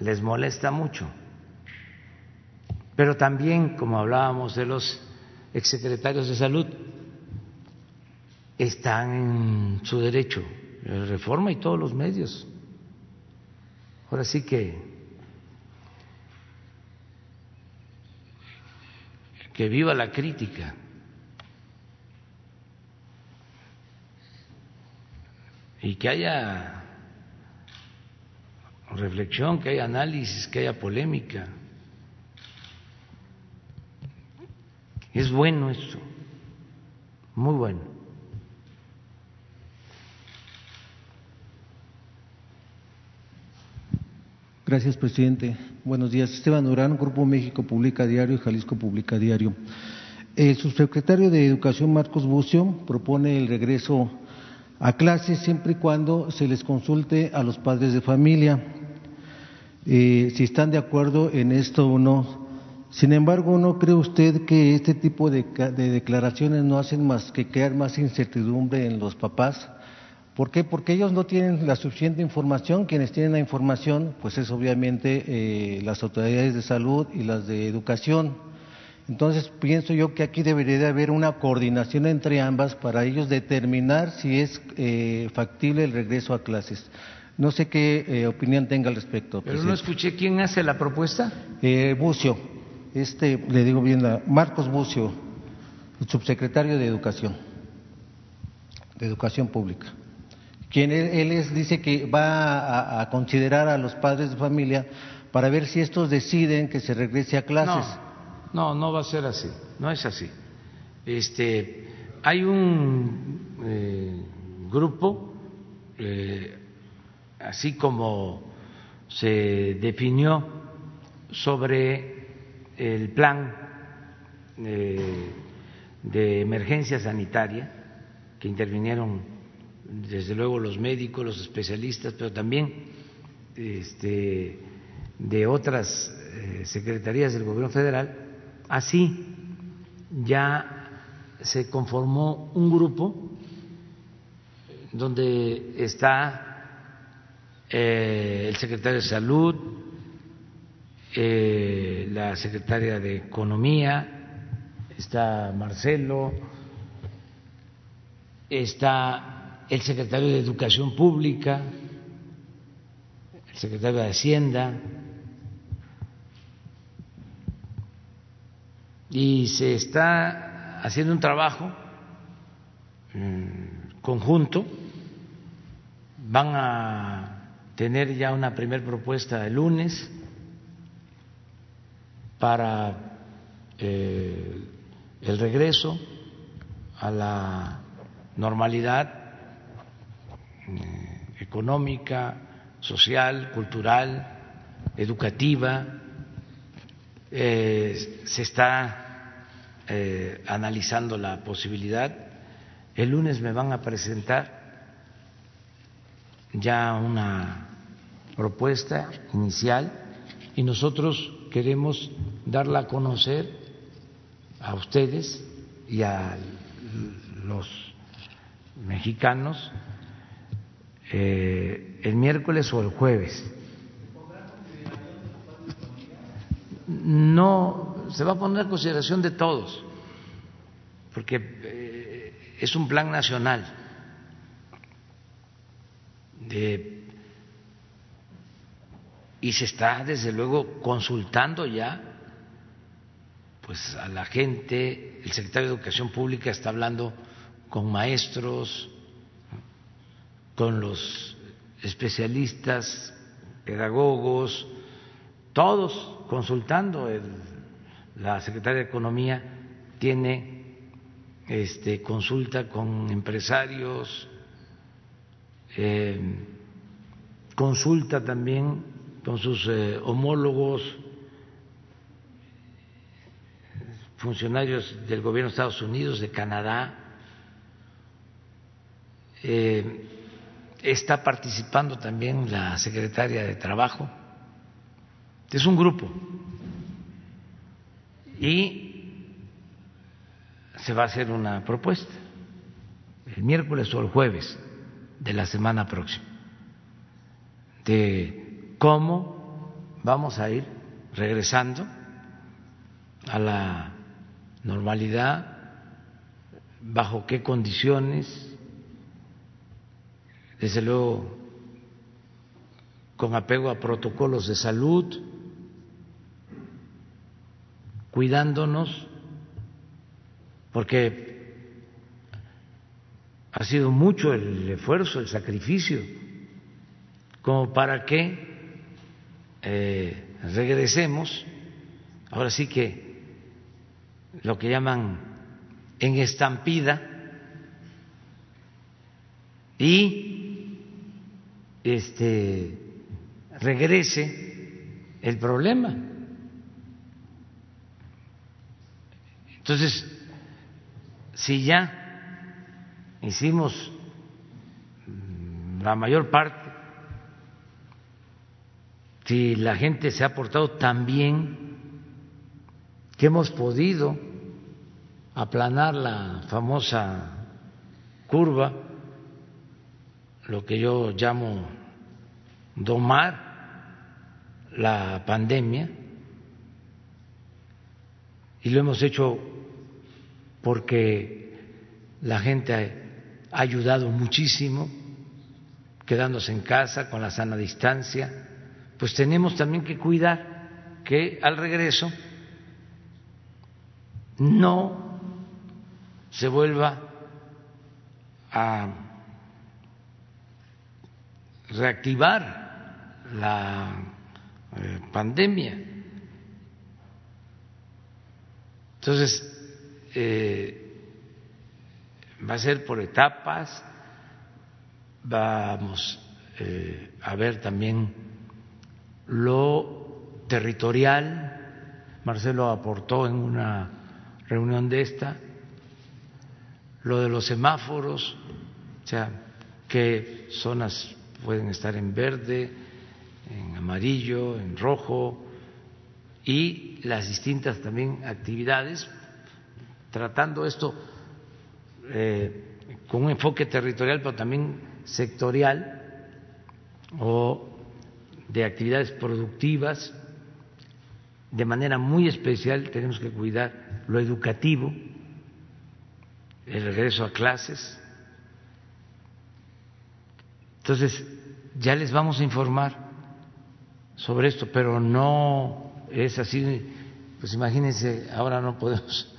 A: les molesta mucho. Pero también, como hablábamos de los exsecretarios de salud, están en su derecho, la reforma y todos los medios. Ahora sí que que viva la crítica. Y que haya reflexión, que haya análisis, que haya polémica. Es bueno esto, muy bueno.
H: Gracias, presidente. Buenos días. Esteban Durán, Grupo México Publica Diario y Jalisco Publica Diario. El subsecretario de Educación, Marcos Bucio, propone el regreso a clases siempre y cuando se les consulte a los padres de familia eh, si están de acuerdo en esto o no. Sin embargo, ¿no cree usted que este tipo de, de declaraciones no hacen más que crear más incertidumbre en los papás? ¿Por qué? Porque ellos no tienen la suficiente información. Quienes tienen la información, pues es obviamente eh, las autoridades de salud y las de educación. Entonces, pienso yo que aquí debería de haber una coordinación entre ambas para ellos determinar si es eh, factible el regreso a clases. No sé qué eh, opinión tenga al respecto.
A: Pero no escuché quién hace la propuesta.
H: Bucio, este, le digo bien, la, Marcos Bucio, el subsecretario de Educación, de Educación Pública quien él, dice que va a, considerar a los padres de familia para ver si estos deciden que se regrese a clases.
A: No, no, va a ser así, no es así. Este, hay un eh, grupo, eh, así como se definió sobre el plan eh, de emergencia sanitaria que intervinieron desde luego los médicos, los especialistas, pero también este, de otras eh, secretarías del gobierno federal, así ya se conformó un grupo donde está eh, el secretario de salud, eh, la secretaria de economía, está Marcelo, está el secretario de Educación Pública, el secretario de Hacienda, y se está haciendo un trabajo mm, conjunto. Van a tener ya una primera propuesta el lunes para eh, el regreso a la normalidad eh, económica, social, cultural, educativa. Eh, se está eh, analizando la posibilidad. El lunes me van a presentar ya una propuesta inicial y nosotros queremos darla a conocer a ustedes y a los mexicanos eh, el miércoles o el jueves. No, se va a poner a consideración de todos, porque eh, es un plan nacional de, y se está desde luego consultando ya pues a la gente, el secretario de Educación Pública está hablando con maestros, con los especialistas, pedagogos, todos consultando. La secretaria de Economía tiene este, consulta con empresarios, eh, consulta también con sus eh, homólogos, funcionarios del gobierno de Estados Unidos, de Canadá. Eh, está participando también la secretaria de Trabajo. Es un grupo. Y se va a hacer una propuesta el miércoles o el jueves de la semana próxima de cómo vamos a ir regresando a la normalidad, bajo qué condiciones, desde luego con apego a protocolos de salud, cuidándonos, porque ha sido mucho el esfuerzo, el sacrificio, como para que eh, regresemos, ahora sí que lo que llaman en estampida, y este, regrese el problema. Entonces, si ya hicimos la mayor parte, si la gente se ha portado tan bien que hemos podido aplanar la famosa curva, lo que yo llamo domar la pandemia y lo hemos hecho porque la gente ha ayudado muchísimo quedándose en casa con la sana distancia, pues tenemos también que cuidar que al regreso no se vuelva a reactivar la eh, pandemia. Entonces, eh, va a ser por etapas, vamos eh, a ver también lo territorial. Marcelo aportó en una reunión de esta lo de los semáforos, o sea, qué zonas pueden estar en verde, en amarillo, en rojo y las distintas también actividades, tratando esto eh, con un enfoque territorial, pero también sectorial o de actividades productivas. De manera muy especial tenemos que cuidar lo educativo, el regreso a clases, entonces, ya les vamos a informar sobre esto, pero no es así pues imagínense, ahora no podemos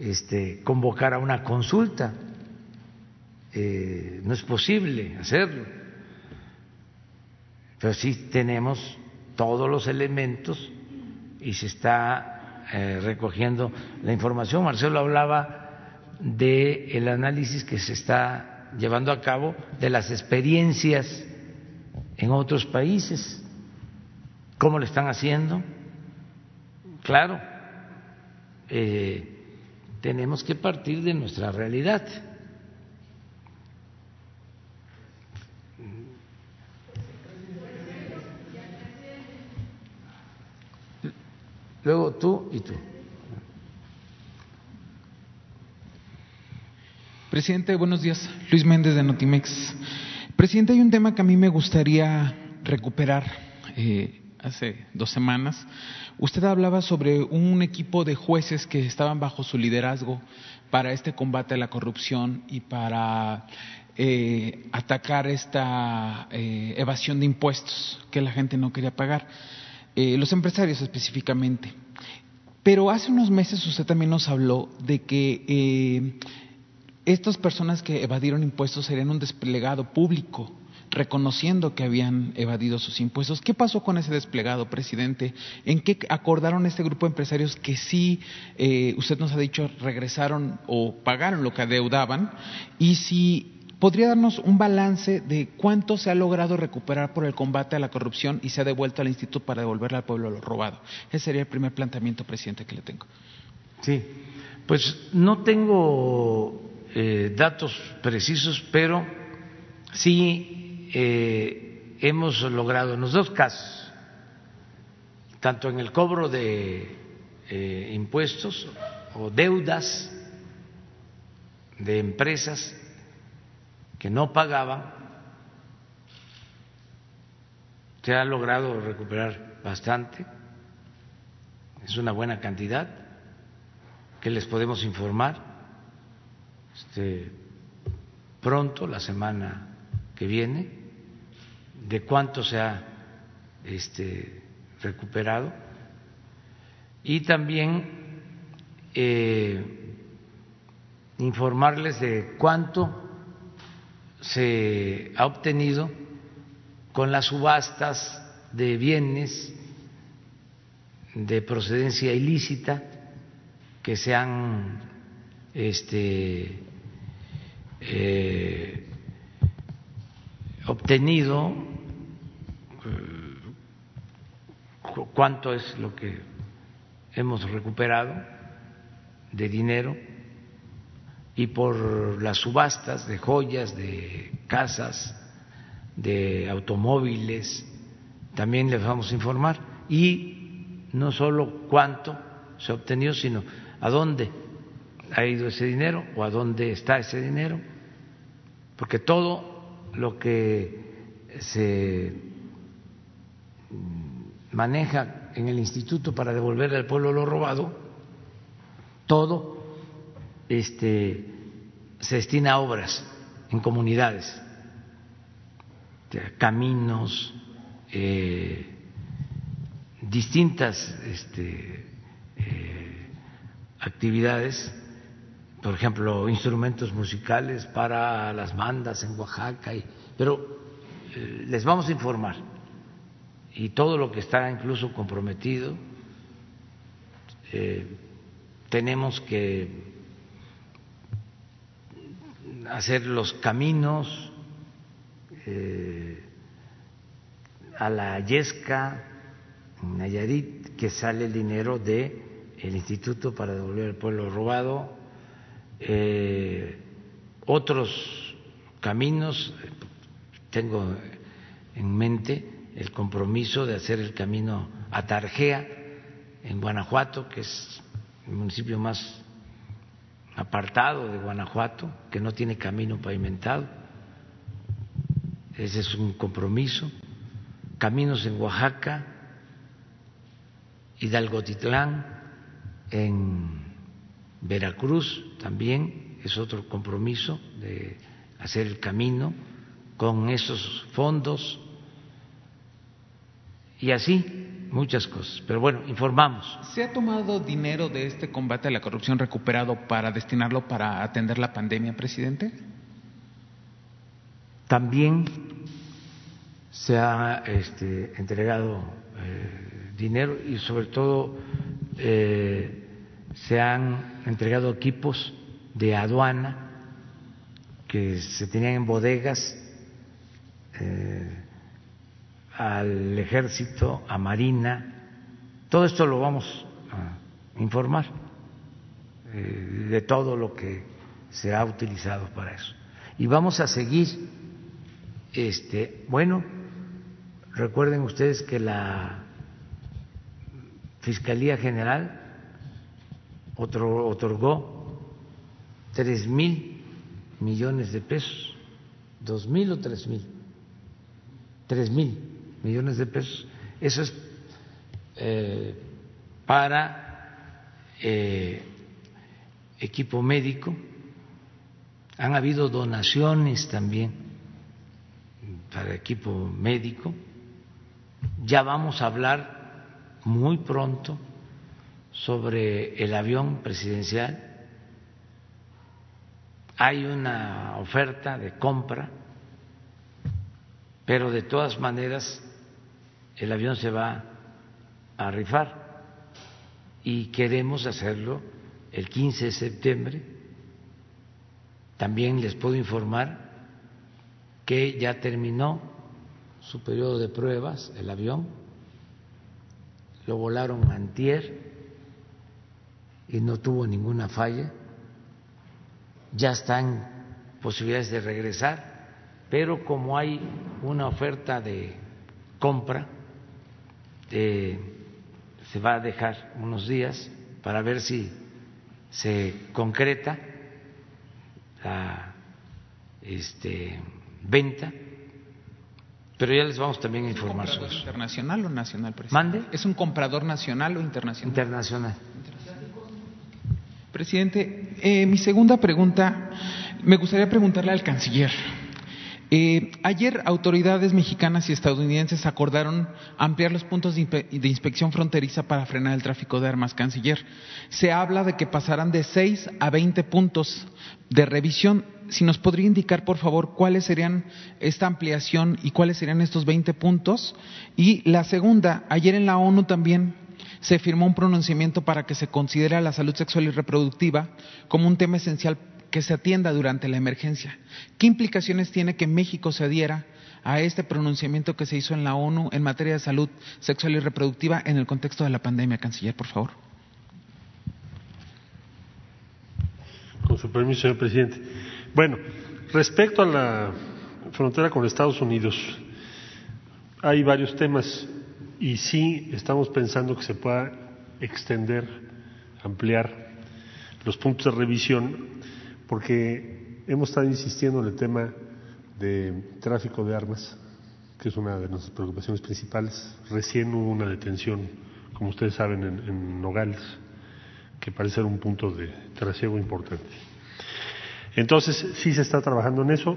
A: este, convocar a una consulta, eh, no es posible hacerlo, pero sí tenemos todos los elementos y se está eh, recogiendo la información. Marcelo hablaba el análisis que se está llevando a cabo de las experiencias en otros países, cómo lo están haciendo Claro, eh, tenemos que partir de nuestra realidad. Luego tú y tú.
I: Presidente, buenos días. Luis Méndez de Notimex. Presidente, hay un tema que a mí me gustaría recuperar eh, hace dos semanas Usted hablaba sobre un equipo de jueces que estaban bajo su liderazgo para este combate a la corrupción y para eh, atacar esta eh, evasión de impuestos que la gente no quería pagar, eh, los empresarios específicamente. Pero hace unos meses usted también nos habló de que estas personas que evadieron impuestos serían un desplegado público reconociendo que habían evadido sus impuestos. ¿Qué pasó con ese desplegado, presidente? ¿En qué acordaron este grupo de empresarios que sí, eh, usted nos ha dicho, regresaron o pagaron lo que adeudaban? Y si podría darnos un balance de cuánto se ha logrado recuperar por el combate a la corrupción y se ha devuelto al instituto para devolverle al pueblo lo robado. Ese sería el primer planteamiento, presidente, que le tengo.
A: Sí, pues no tengo eh, datos precisos, pero sí eh, hemos logrado en los dos casos, tanto en el cobro de eh, impuestos o deudas de empresas que no pagaban, se ha logrado recuperar bastante, es una buena cantidad que les podemos informar este, pronto, la semana que viene de cuánto se ha este, recuperado. Y también eh, informarles de cuánto se ha obtenido con las subastas de bienes de procedencia ilícita que se han este, eh, obtenido cuánto es lo que hemos recuperado de dinero y por las subastas de joyas, de casas, de automóviles, también les vamos a informar. Y no solo cuánto se ha obtenido, sino a dónde ha ido ese dinero o a dónde está ese dinero, porque todo lo que se maneja en el instituto para devolverle al pueblo lo robado, todo este, se destina a obras en comunidades, caminos, eh, distintas este, eh, actividades, por ejemplo, instrumentos musicales para las bandas en Oaxaca, y, pero eh, les vamos a informar y todo lo que está incluso comprometido, eh, tenemos que hacer los caminos eh, a la Yesca, Nayarit, que sale el dinero de el Instituto para devolver al pueblo robado, eh, otros caminos, tengo en mente el compromiso de hacer el camino a Tarjea, en Guanajuato, que es el municipio más apartado de Guanajuato, que no tiene camino pavimentado. Ese es un compromiso. Caminos en Oaxaca, Hidalgotitlán, en Veracruz también es otro compromiso de hacer el camino con esos fondos y así muchas cosas. Pero bueno, informamos.
I: ¿Se ha tomado dinero de este combate a la corrupción recuperado para destinarlo para atender la pandemia, presidente?
A: También se ha este, entregado eh, dinero y sobre todo eh, se han entregado equipos de aduana que se tenían en bodegas eh, al ejército, a Marina. Todo esto lo vamos a informar de todo lo que se ha utilizado para eso. Y vamos a seguir, este, bueno, recuerden ustedes que la Fiscalía General otorgó tres mil millones de pesos, dos mil o tres mil, tres mil millones de pesos. Eso es eh, para eh, equipo médico. Han habido donaciones también para equipo médico. Ya vamos a hablar muy pronto sobre el avión presidencial. Hay una oferta de compra, pero de todas maneras el avión se va a rifar y queremos hacerlo el 15 de septiembre. También les puedo informar que ya terminó su periodo de pruebas el avión, lo volaron antier y no tuvo ninguna falla. Ya están posibilidades de regresar, pero como hay una oferta de compra, eh, se va a dejar unos días para ver si se concreta la este, venta, pero ya les vamos también a informar sobre eso.
I: ¿Internacional o nacional, presidente?
A: ¿Mande?
I: ¿Es un comprador nacional o internacional?
A: Internacional.
I: Presidente, eh, mi segunda pregunta, me gustaría preguntarle al canciller. Eh, ayer autoridades mexicanas y estadounidenses acordaron ampliar los puntos de, inspección fronteriza para frenar el tráfico de armas, canciller. Se habla de que pasarán de 6 a 20 puntos de revisión. Si nos podría indicar, por favor, cuáles serían esta ampliación y cuáles serían estos 20 puntos. Y la segunda, ayer en la ONU también se firmó un pronunciamiento para que se considere la salud sexual y reproductiva como un tema esencial que se atienda durante la emergencia. ¿Qué implicaciones tiene que México se adhiera a este pronunciamiento que se hizo en la ONU en materia de salud sexual y reproductiva en el contexto de la pandemia, canciller, por favor?
B: Con su permiso, señor presidente. Bueno, respecto a la frontera con Estados Unidos, hay varios temas y sí estamos pensando que se pueda extender, ampliar los puntos de revisión, porque hemos estado insistiendo en el tema de tráfico de armas, que es una de nuestras preocupaciones principales. Recién hubo una detención, como ustedes saben, en, Nogales, que parece ser un punto de trasiego importante. Entonces, sí se está trabajando en eso.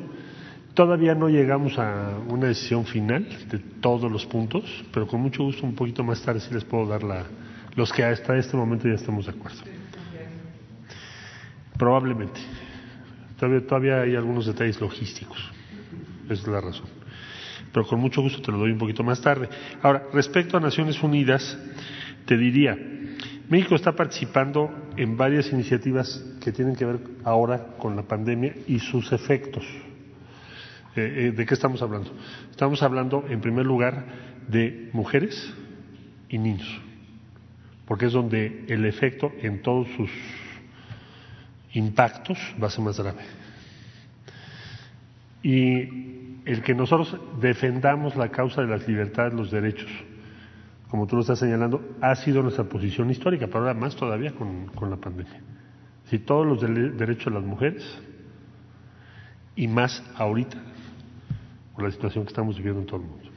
B: Todavía no llegamos a una decisión final de todos los puntos, pero con mucho gusto un poquito más tarde sí les puedo dar la, los que hasta este momento ya estamos de acuerdo. Probablemente. Todavía, todavía hay algunos detalles logísticos. Esa es la razón. Pero con mucho gusto te lo doy un poquito más tarde. Ahora, respecto a Naciones Unidas, te diría, México está participando en varias iniciativas que tienen que ver ahora con la pandemia y sus efectos. Eh, eh, ¿De qué estamos hablando? Estamos hablando, en primer lugar, de mujeres y niños, porque es donde el efecto en todos sus impactos va a ser más grave. Y el que nosotros defendamos la causa de las libertades, los derechos, como tú lo estás señalando, ha sido nuestra posición histórica, pero ahora más todavía con, con la pandemia. Si todos los derechos de las mujeres, y más ahorita, por la situación que estamos viviendo en todo el mundo.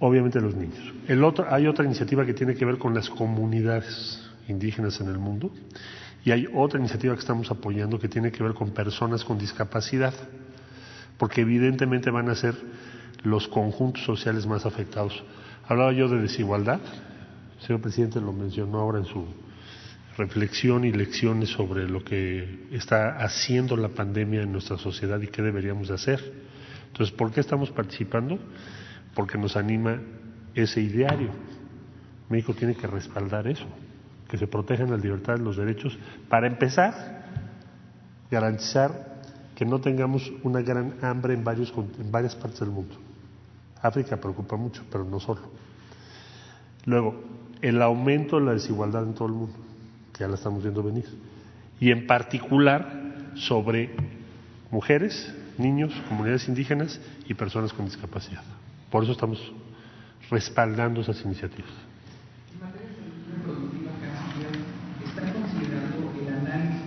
B: Obviamente los niños. El otro, hay otra iniciativa que tiene que ver con las comunidades indígenas en el mundo y hay otra iniciativa que estamos apoyando que tiene que ver con personas con discapacidad, porque evidentemente van a ser los conjuntos sociales más afectados Hablaba yo de desigualdad. El señor presidente lo mencionó ahora en su reflexión y lecciones sobre lo que está haciendo la pandemia en nuestra sociedad y qué deberíamos de hacer. Entonces, ¿por qué estamos participando? Porque nos anima ese ideario. México tiene que respaldar eso, que se protejan las libertades, los derechos, para empezar, garantizar que no tengamos una gran hambre en, varios, en varias partes del mundo. África preocupa mucho, pero no solo. Luego, el aumento de la desigualdad en todo el mundo ya la estamos viendo venir. Y en particular sobre mujeres, niños, comunidades indígenas y personas con discapacidad. Por eso estamos respaldando esas iniciativas.
J: ¿Están considerando el análisis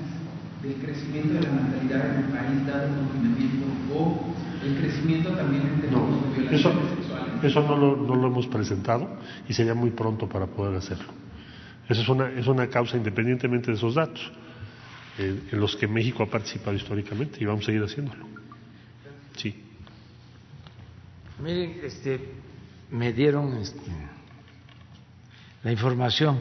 J: del crecimiento de la natalidad en el país dado el confinamiento o el crecimiento también en términos de violaciones
B: eso,
J: sexuales?
B: Eso no lo, no lo hemos presentado y sería muy pronto para poder hacerlo. Esa es una, es una causa independientemente de esos datos, eh, en los que México ha participado históricamente y vamos a seguir haciéndolo. Sí.
A: Miren, este, me dieron este, la información.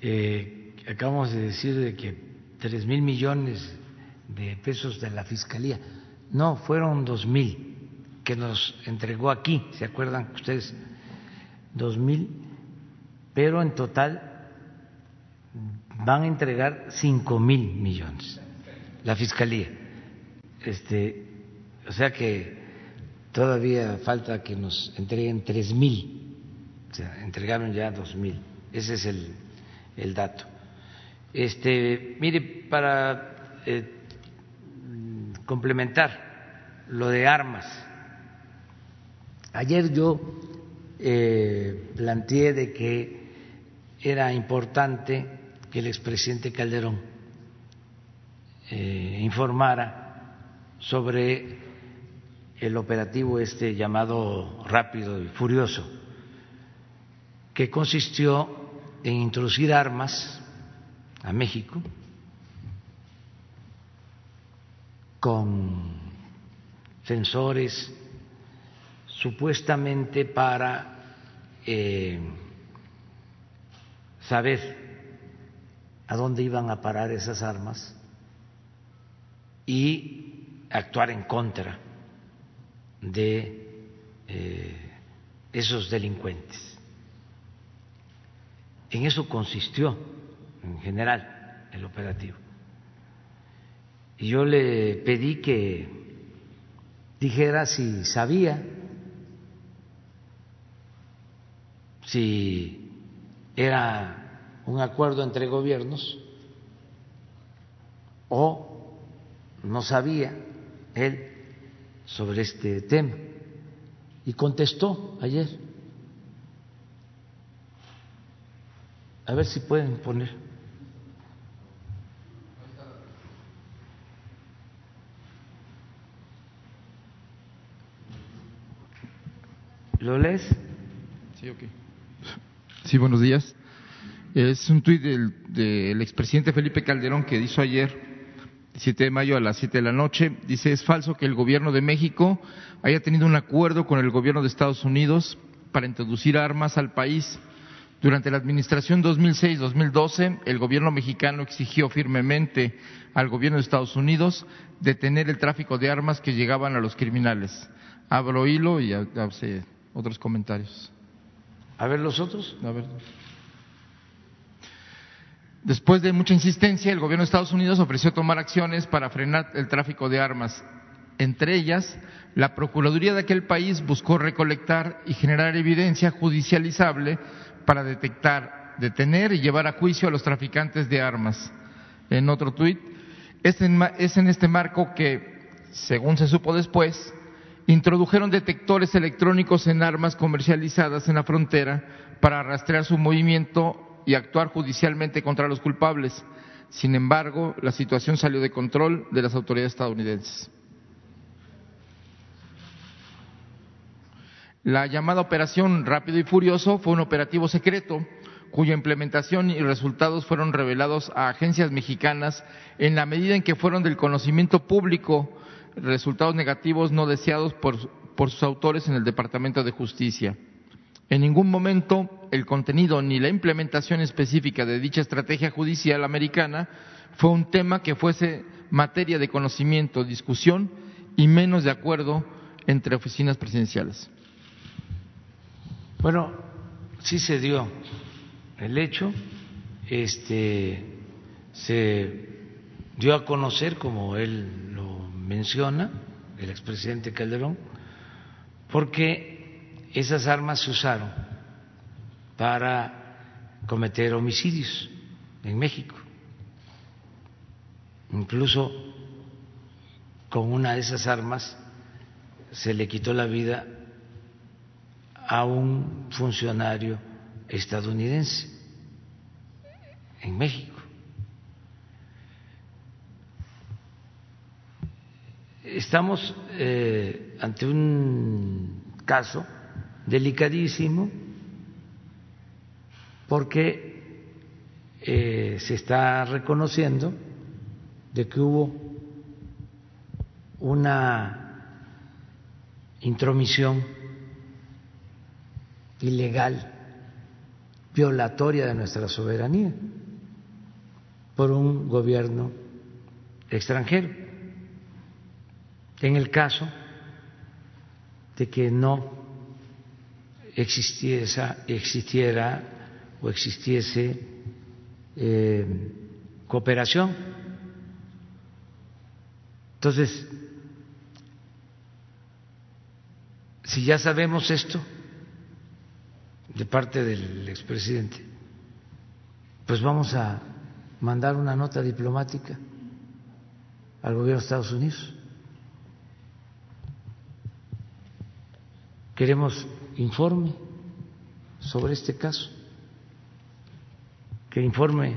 A: Eh, acabamos de decir de que tres mil millones de pesos de la fiscalía. No, fueron dos mil que nos entregó aquí. ¿Se acuerdan ustedes? Dos mil, pero en total van a entregar cinco mil millones la fiscalía. Este, o sea que todavía falta que nos entreguen tres mil. O sea, entregaron ya dos mil. Ese es el, el dato. Este, mire, para eh, complementar lo de armas, ayer yo eh, planteé de que era importante que el expresidente Calderón eh, informara sobre el operativo este llamado rápido y furioso, que consistió en introducir armas a México con sensores supuestamente para eh, saber a dónde iban a parar esas armas y actuar en contra de eh, esos delincuentes. En eso consistió, en general, el operativo. Y yo le pedí que dijera si sabía, si era un acuerdo entre gobiernos o no sabía él sobre este tema y contestó ayer. A ver si pueden poner. ¿Lo lees?
K: Sí, ok. Sí, buenos días. Es un tuit del, del, expresidente Felipe Calderón que hizo ayer, 7 de mayo a las 7 de la noche. Dice, es falso que el gobierno de México haya tenido un acuerdo con el gobierno de Estados Unidos para introducir armas al país. Durante la administración 2006-2012, el gobierno mexicano exigió firmemente al gobierno de Estados Unidos detener el tráfico de armas que llegaban a los criminales. Abro hilo y hace otros comentarios.
A: A ver los otros.
K: A ver. Después de mucha insistencia, el gobierno de Estados Unidos ofreció tomar acciones para frenar el tráfico de armas. Entre ellas, la Procuraduría de aquel país buscó recolectar y generar evidencia judicializable para detectar, detener y llevar a juicio a los traficantes de armas. En otro tuit, es en, es en este marco que, según se supo después, introdujeron detectores electrónicos en armas comercializadas en la frontera para rastrear su movimiento y actuar judicialmente contra los culpables. Sin embargo, la situación salió de control de las autoridades estadounidenses. La llamada Operación Rápido y Furioso fue un operativo secreto cuya implementación y resultados fueron revelados a agencias mexicanas en la medida en que fueron del conocimiento público resultados negativos no deseados por, por sus autores en el Departamento de Justicia. En ningún momento el contenido ni la implementación específica de dicha estrategia judicial americana fue un tema que fuese materia de conocimiento, discusión y menos de acuerdo entre oficinas presidenciales.
A: Bueno, sí se dio el hecho, este, se dio a conocer, como él menciona, el expresidente Calderón, porque esas armas se usaron para cometer homicidios en México. Incluso con una de esas armas se le quitó la vida a un funcionario estadounidense en México. Estamos eh, ante un caso delicadísimo porque eh, se está reconociendo de que hubo una intromisión ilegal, violatoria de nuestra soberanía por un gobierno extranjero. En el caso de que no existiera, existiera o existiese eh, cooperación. Entonces, si ya sabemos esto, de parte del expresidente, pues vamos a mandar una nota diplomática al gobierno de Estados Unidos. Queremos informe sobre este caso, que informe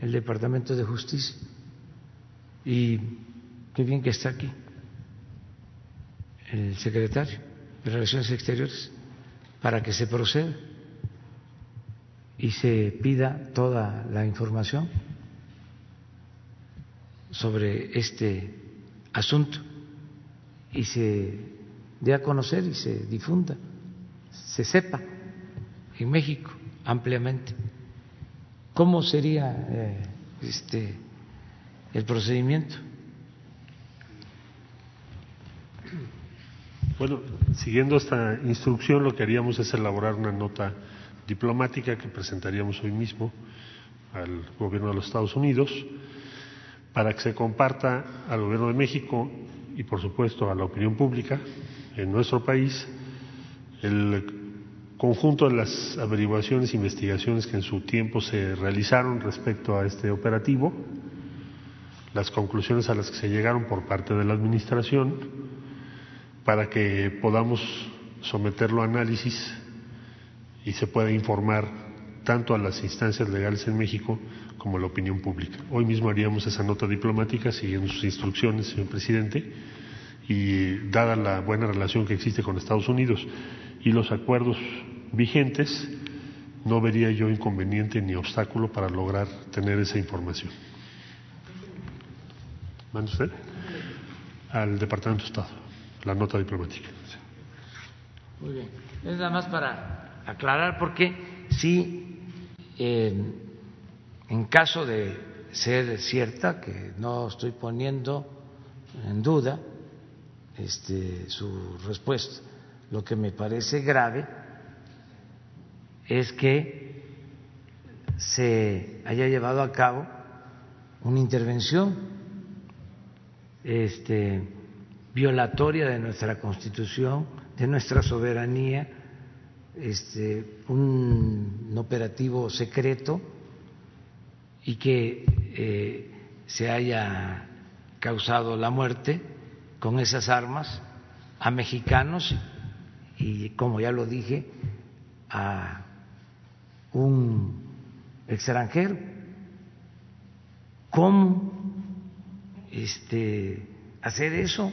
A: el Departamento de Justicia. Y qué bien que está aquí el secretario de Relaciones Exteriores para que se proceda y se pida toda la información sobre este asunto y se dé a conocer y se difunda, se sepa en México ampliamente cómo sería eh, este el procedimiento.
B: Bueno, siguiendo esta instrucción, lo que haríamos es elaborar una nota diplomática que presentaríamos hoy mismo al gobierno de los Estados Unidos para que se comparta al gobierno de México y por supuesto a la opinión pública en nuestro país el conjunto de las averiguaciones e investigaciones que en su tiempo se realizaron respecto a este operativo, las conclusiones a las que se llegaron por parte de la Administración, para que podamos someterlo a análisis y se pueda informar tanto a las instancias legales en México como a la opinión pública. Hoy mismo haríamos esa nota diplomática siguiendo sus instrucciones, señor presidente, y dada la buena relación que existe con Estados Unidos y los acuerdos vigentes, no vería yo inconveniente ni obstáculo para lograr tener esa información. ¿Manda usted? Al Departamento de Estado, la nota diplomática.
A: Muy bien. Es nada más para aclarar porque si en caso de ser cierta, que no estoy poniendo en duda este, su respuesta, lo que me parece grave es que se haya llevado a cabo una intervención este, violatoria de nuestra Constitución, de nuestra soberanía, este, un operativo secreto y que eh, se haya causado la muerte con esas armas a mexicanos y, como ya lo dije, a un extranjero. ¿Cómo este, hacer eso?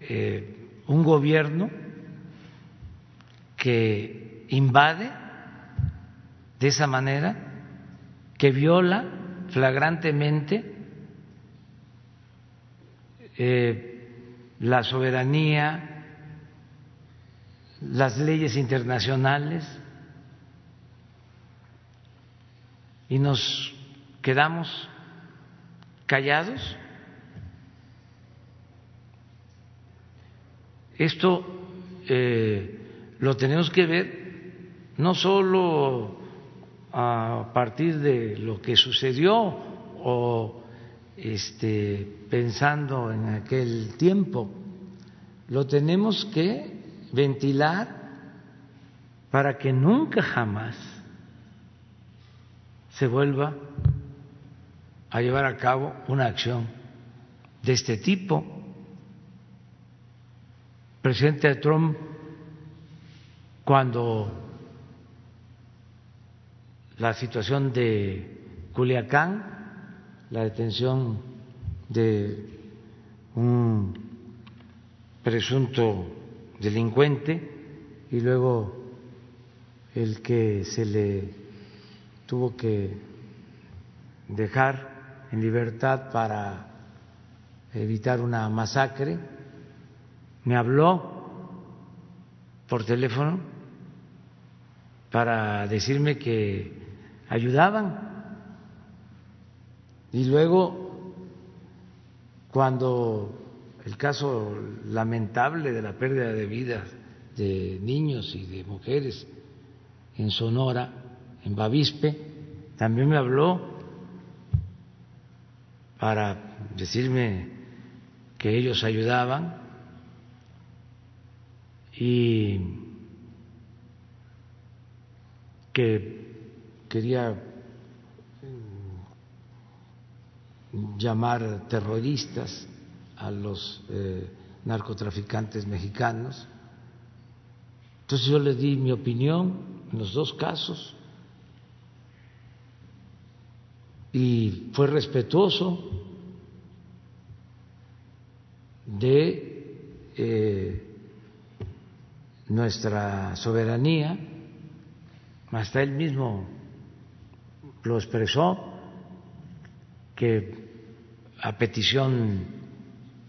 A: Eh, un gobierno que invade de esa manera, que viola flagrantemente eh, la soberanía las leyes internacionales y nos quedamos callados. Esto eh, lo tenemos que ver no solo a partir de lo que sucedió o este, pensando en aquel tiempo, lo tenemos que ventilar para que nunca jamás se vuelva a llevar a cabo una acción de este tipo. presidente Trump, cuando la situación de Culiacán, la detención de un presunto delincuente y luego el que se le tuvo que dejar en libertad para evitar una masacre, me habló por teléfono para decirme que ayudaban y luego cuando el caso lamentable de la pérdida de vidas de niños y de mujeres en Sonora, en Bavispe, también me habló para decirme que ellos ayudaban y que quería llamar terroristas a los eh, narcotraficantes mexicanos. Entonces yo le di mi opinión en los dos casos y fue respetuoso de eh, nuestra soberanía, hasta él mismo lo expresó, que a petición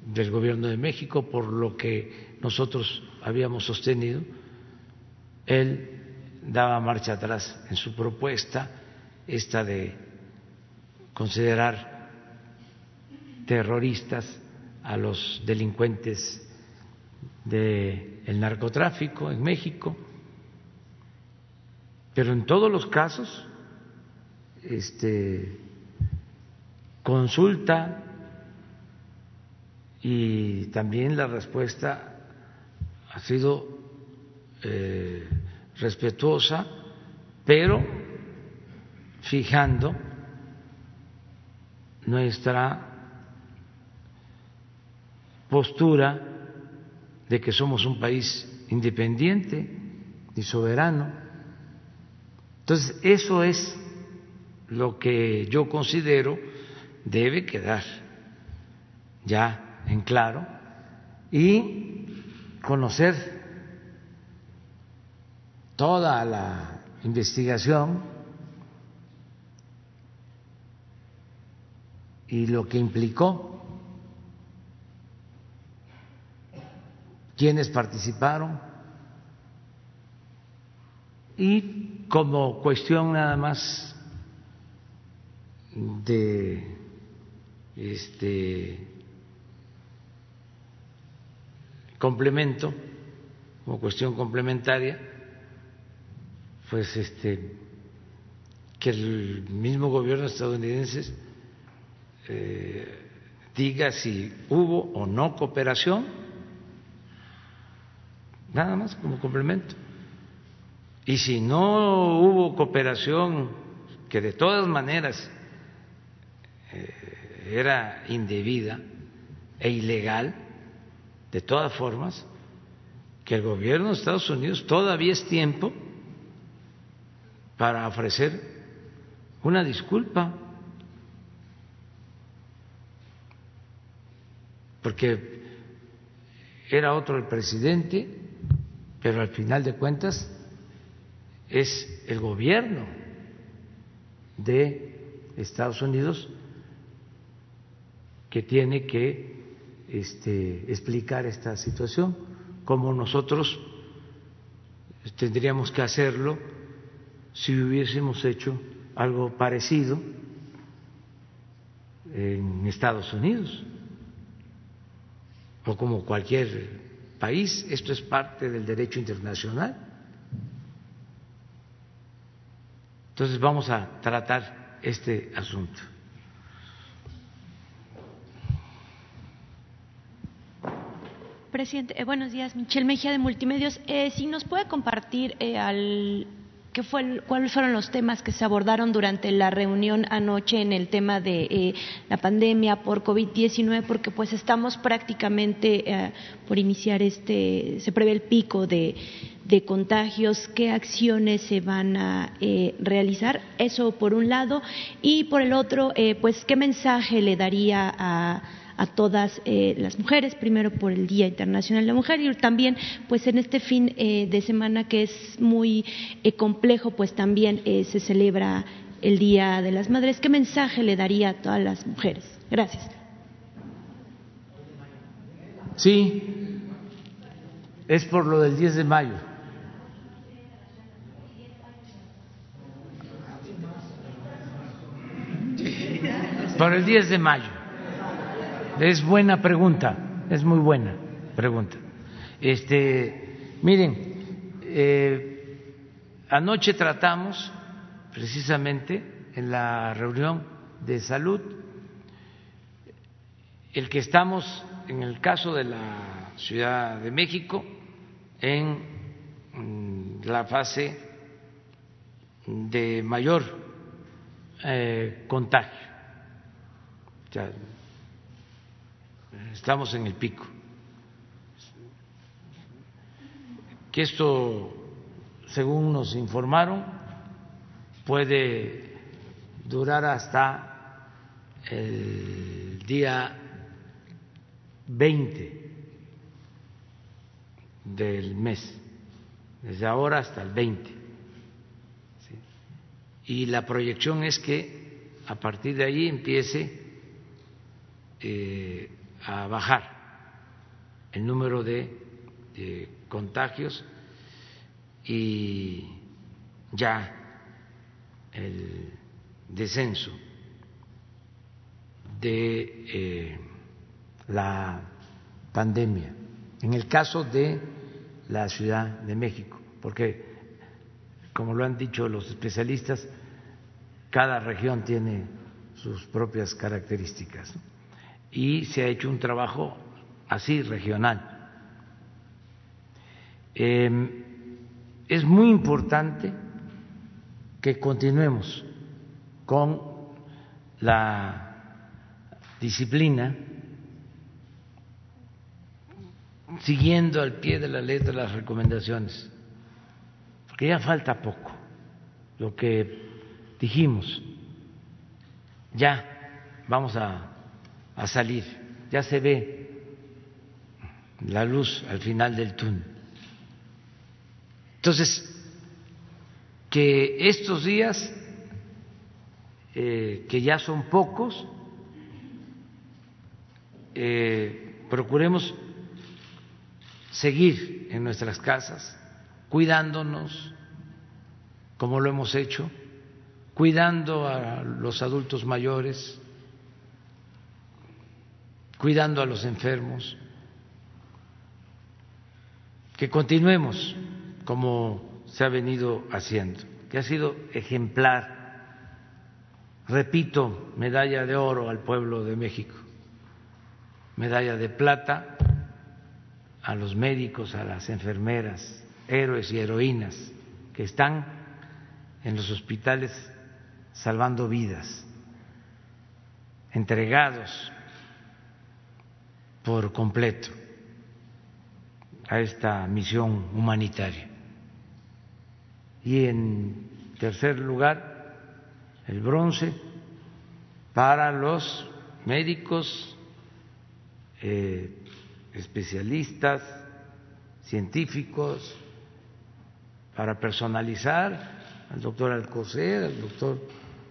A: del Gobierno de México, por lo que nosotros habíamos sostenido. Él daba marcha atrás en su propuesta, esta de considerar terroristas a los delincuentes del narcotráfico en México, pero en todos los casos este, consulta y también la respuesta ha sido eh, respetuosa, pero fijando nuestra postura de que somos un país independiente y soberano. Entonces, eso es lo que yo considero debe quedar ya en claro y conocer toda la investigación y lo que implicó, quienes participaron y como cuestión nada más de este complemento, como cuestión complementaria, pues este que el mismo gobierno estadounidense eh, diga si hubo o no cooperación, nada más como complemento. Y si no hubo cooperación, que de todas maneras era indebida e ilegal, de todas formas, que el gobierno de Estados Unidos todavía es tiempo para ofrecer una disculpa, porque era otro el presidente, pero al final de cuentas es el gobierno de Estados Unidos que tiene que este, explicar esta situación, como nosotros tendríamos que hacerlo si hubiésemos hecho algo parecido en Estados Unidos o como cualquier país. Esto es parte del derecho internacional. Entonces vamos a tratar este asunto.
L: Presidente, eh, buenos días. Michelle Mejía de Multimedios. Eh, si nos puede compartir eh, al, qué fue, cuáles fueron los temas que se abordaron durante la reunión anoche en el tema de la pandemia por COVID-19, porque pues estamos prácticamente por iniciar este, se prevé el pico de, de contagios, qué acciones se van a realizar, eso por un lado, y por el otro, pues qué mensaje le daría a a todas eh, las mujeres, primero por el Día Internacional de la Mujer y también pues en este fin eh, de semana que es muy eh, complejo, pues también se celebra el Día de las Madres. ¿Qué mensaje le daría a todas las mujeres? Gracias.
A: Sí, es por lo del 10 de mayo. Por el 10 de mayo. Es buena pregunta, es muy buena pregunta. Este, miren, eh, anoche tratamos precisamente en la reunión de salud el que estamos en el caso de la Ciudad de México en mm, la fase de mayor eh, contagio estamos en el pico. Que esto, según nos informaron, puede durar hasta el día 20 del mes, desde ahora hasta el 20. Y la proyección es que a partir de ahí empiece eh, a bajar el número de, contagios y ya el descenso de eh, la pandemia. En el caso de la Ciudad de México, porque, como lo han dicho los especialistas, cada región tiene sus propias características y se ha hecho un trabajo así regional. Em, es muy importante que continuemos con la disciplina, siguiendo al pie de la letra las recomendaciones, porque ya falta poco, lo que dijimos, ya vamos a a salir, ya se ve la luz al final del túnel. Entonces, que estos días, eh, que ya son pocos, eh, procuremos seguir en nuestras casas, cuidándonos, como lo hemos hecho, cuidando a los adultos mayores, cuidando a los enfermos, que continuemos como se ha venido haciendo, que ha sido ejemplar. Repito, medalla de oro al pueblo de México, medalla de plata a los médicos, a las enfermeras, héroes y heroínas que están en los hospitales salvando vidas, entregados por completo a esta misión humanitaria. Y en tercer lugar, el bronce para los médicos, eh, especialistas, científicos, para personalizar al doctor Alcocer, al doctor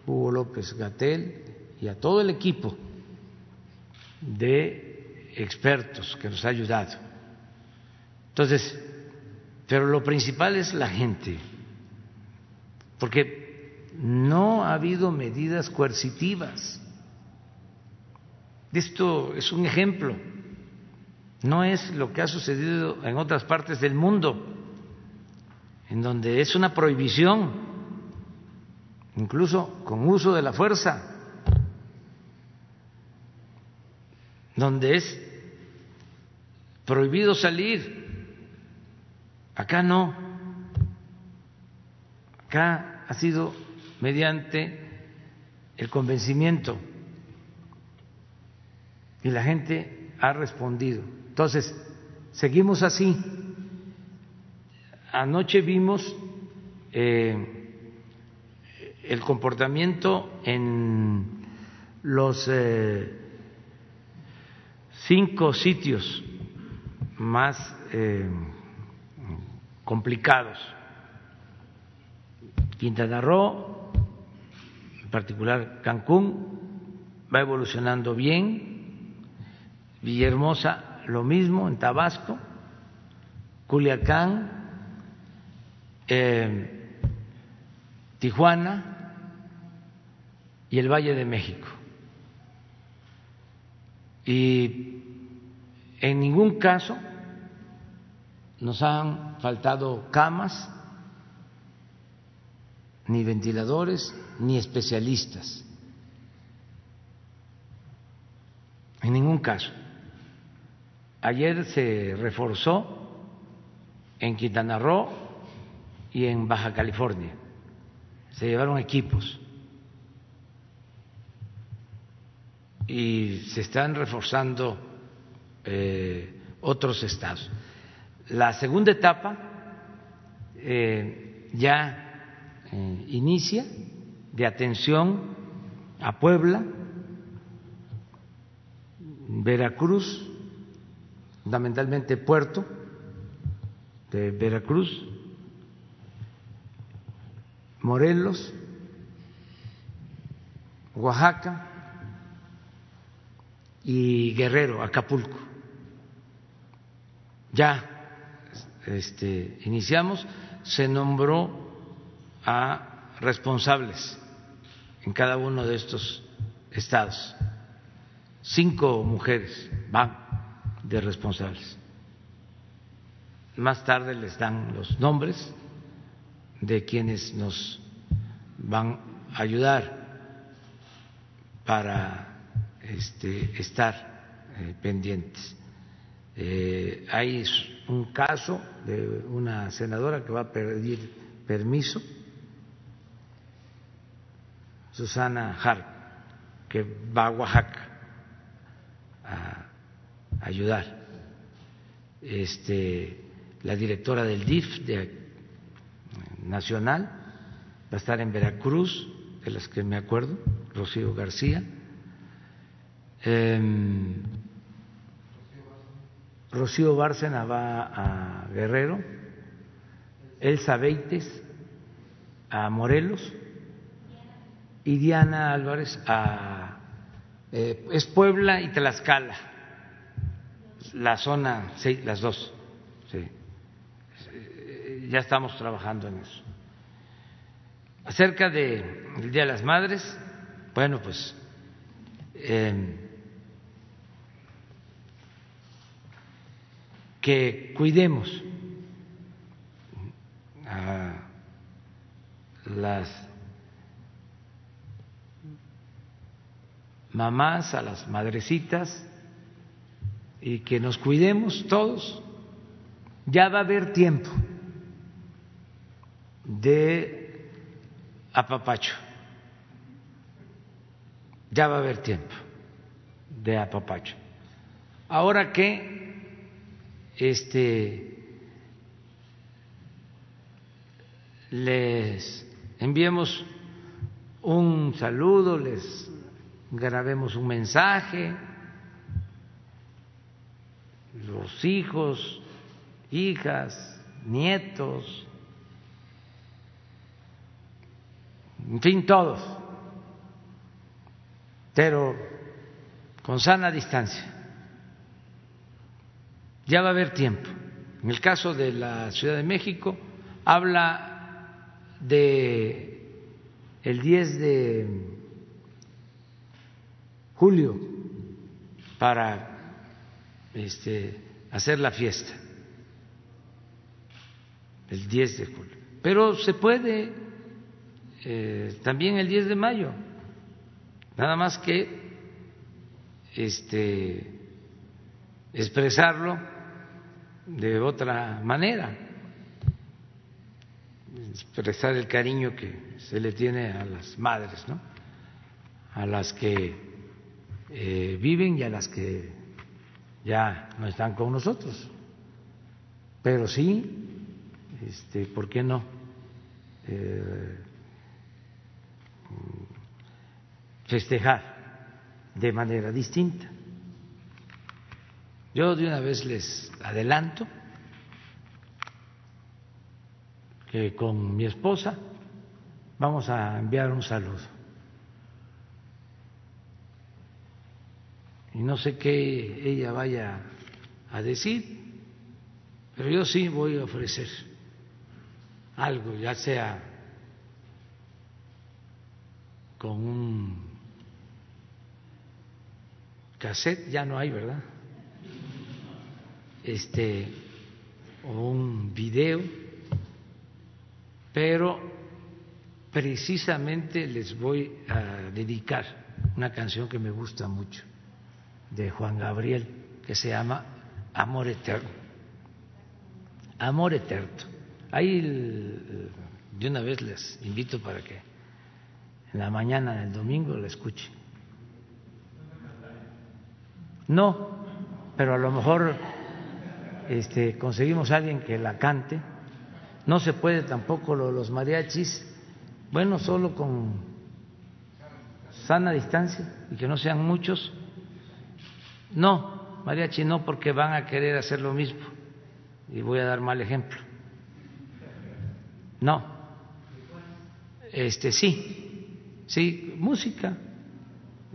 A: Hugo López Gatel y a todo el equipo de expertos que nos ha ayudado. Entonces, Pero lo principal es la gente, porque no ha habido medidas coercitivas. Esto es un ejemplo, no es lo que ha sucedido en otras partes del mundo, en donde es una prohibición, incluso con uso de la fuerza, donde es prohibido salir Acá no. Acá ha sido mediante el convencimiento y la gente ha respondido. Entonces, seguimos así. Anoche vimos eh, el comportamiento en los eh, cinco sitios más eh, complicados. Quintana Roo, en particular Cancún, va evolucionando bien. Villahermosa, lo mismo, en Tabasco, Culiacán, eh, Tijuana y el Valle de México. Y en ningún caso nos han faltado camas, ni ventiladores, ni especialistas. En ningún caso. Ayer se reforzó en Quintana Roo y en Baja California. Se llevaron equipos y se están reforzando eh, otros estados. La segunda etapa eh, ya eh, inicia de atención a Puebla, Veracruz, fundamentalmente Puerto de Veracruz, Morelos, Oaxaca y Guerrero, Acapulco. Ya este, iniciamos, se nombró a responsables en cada uno de estos estados. Cinco mujeres van de responsables. Más tarde les dan los nombres de quienes nos van a ayudar para este, estar eh, pendientes. Eh, hay un caso de una senadora que va a pedir permiso, Susana Harp, que va a Oaxaca a ayudar. Este, la directora del DIF de, nacional va a estar en Veracruz, de las que me acuerdo, Rocío García. Eh, Rocío Bárcena va a Guerrero, Elsa Beites a Morelos y Diana Álvarez a eh, es Puebla y Tlaxcala, la zona, sí, las dos, sí. ya estamos trabajando en eso. Acerca del Día de las Madres, bueno, pues eh, que cuidemos a las mamás, a las madrecitas y que nos cuidemos todos. Ya va a haber tiempo de apapacho. Ya va a haber tiempo de apapacho. Ahora que este, les enviemos un saludo, les grabemos un mensaje, los hijos, hijas, nietos, en fin, todos, pero con sana distancia ya va a haber tiempo. En el caso de la Ciudad de México, habla de el 10 de julio para este, hacer la fiesta, el 10 de julio. Pero se puede eh, también el 10 de mayo, nada más que este, expresarlo de otra manera, expresar el cariño que se le tiene a las madres, ¿no? a las que eh, viven y a las que ya no están con nosotros. Pero sí, este, ¿por qué no? Eh, festejar de manera distinta. Yo de una vez les adelanto que con mi esposa vamos a enviar un saludo. Y no sé qué ella vaya a decir, pero yo sí voy a ofrecer algo, ya sea con un cassette, ya no hay, ¿verdad? Este, un video, pero precisamente les voy a dedicar una canción que me gusta mucho de Juan Gabriel que se llama Amor Eterno. Amor Eterno. Ahí de una vez les invito para que en la mañana del domingo la escuchen. No, pero a lo mejor este, conseguimos a alguien que la cante. No se puede tampoco lo, los mariachis, bueno, solo con sana distancia y que no sean muchos. No, mariachi no, porque van a querer hacer lo mismo y voy a dar mal ejemplo. No, este sí, sí, música,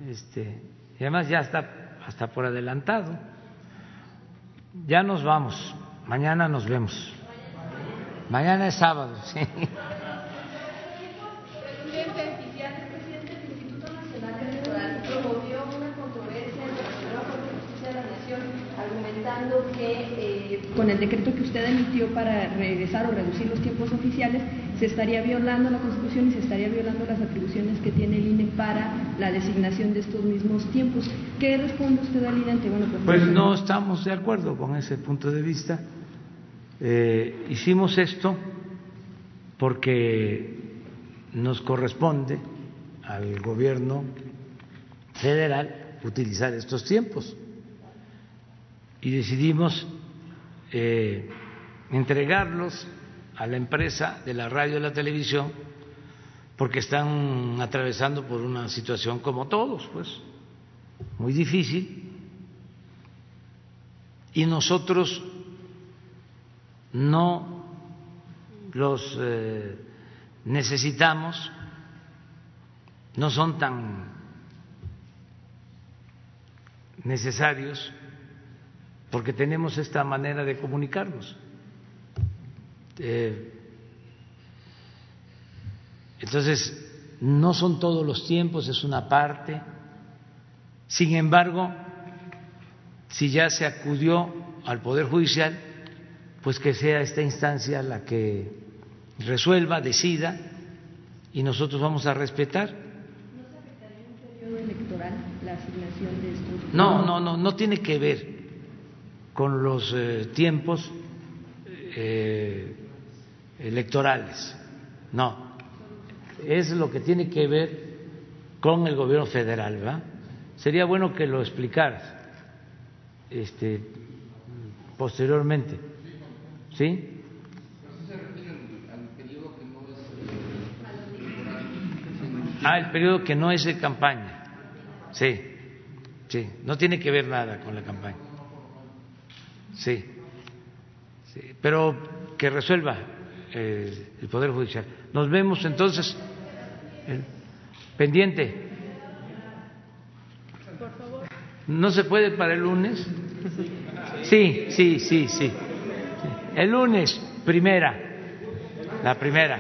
A: este, además ya está hasta por adelantado. Ya nos vamos, mañana nos vemos. Mañana es sábado, sí.
M: que eh, con el decreto que usted emitió para regresar o reducir los tiempos oficiales, se estaría violando la Constitución y se estaría violando las atribuciones que tiene el INE para la designación de estos mismos tiempos. ¿Qué responde usted al INE Bueno,
A: pues, pues no estamos de acuerdo con ese punto de vista. Eh, hicimos esto porque nos corresponde al gobierno federal utilizar estos tiempos y decidimos eh, entregarlos a la empresa de la radio y la televisión porque están atravesando por una situación como todos, pues, muy difícil. Y nosotros no los eh, necesitamos, no son tan necesarios porque tenemos esta manera de comunicarnos. Eh, entonces, no son todos los tiempos, es una parte. Sin embargo, si ya se acudió al Poder Judicial, pues que sea esta instancia la que resuelva, decida, y nosotros vamos a respetar.
M: ¿No se afectaría en un periodo electoral la asignación de estos?
A: No, no, no, no tiene que ver con los eh, tiempos eh, electorales. No, es lo que tiene que ver con el gobierno federal, ¿verdad? Sería bueno que lo explicaras este, posteriormente. ¿Sí? Ah, el periodo que no es de campaña. Sí, sí, no tiene que ver nada con la campaña. Sí, sí pero que resuelva eh, el Poder Judicial. Nos vemos entonces. Eh, pendiente. ¿No se puede para el lunes? Sí, sí, sí, sí. sí. El lunes, primera. La primera.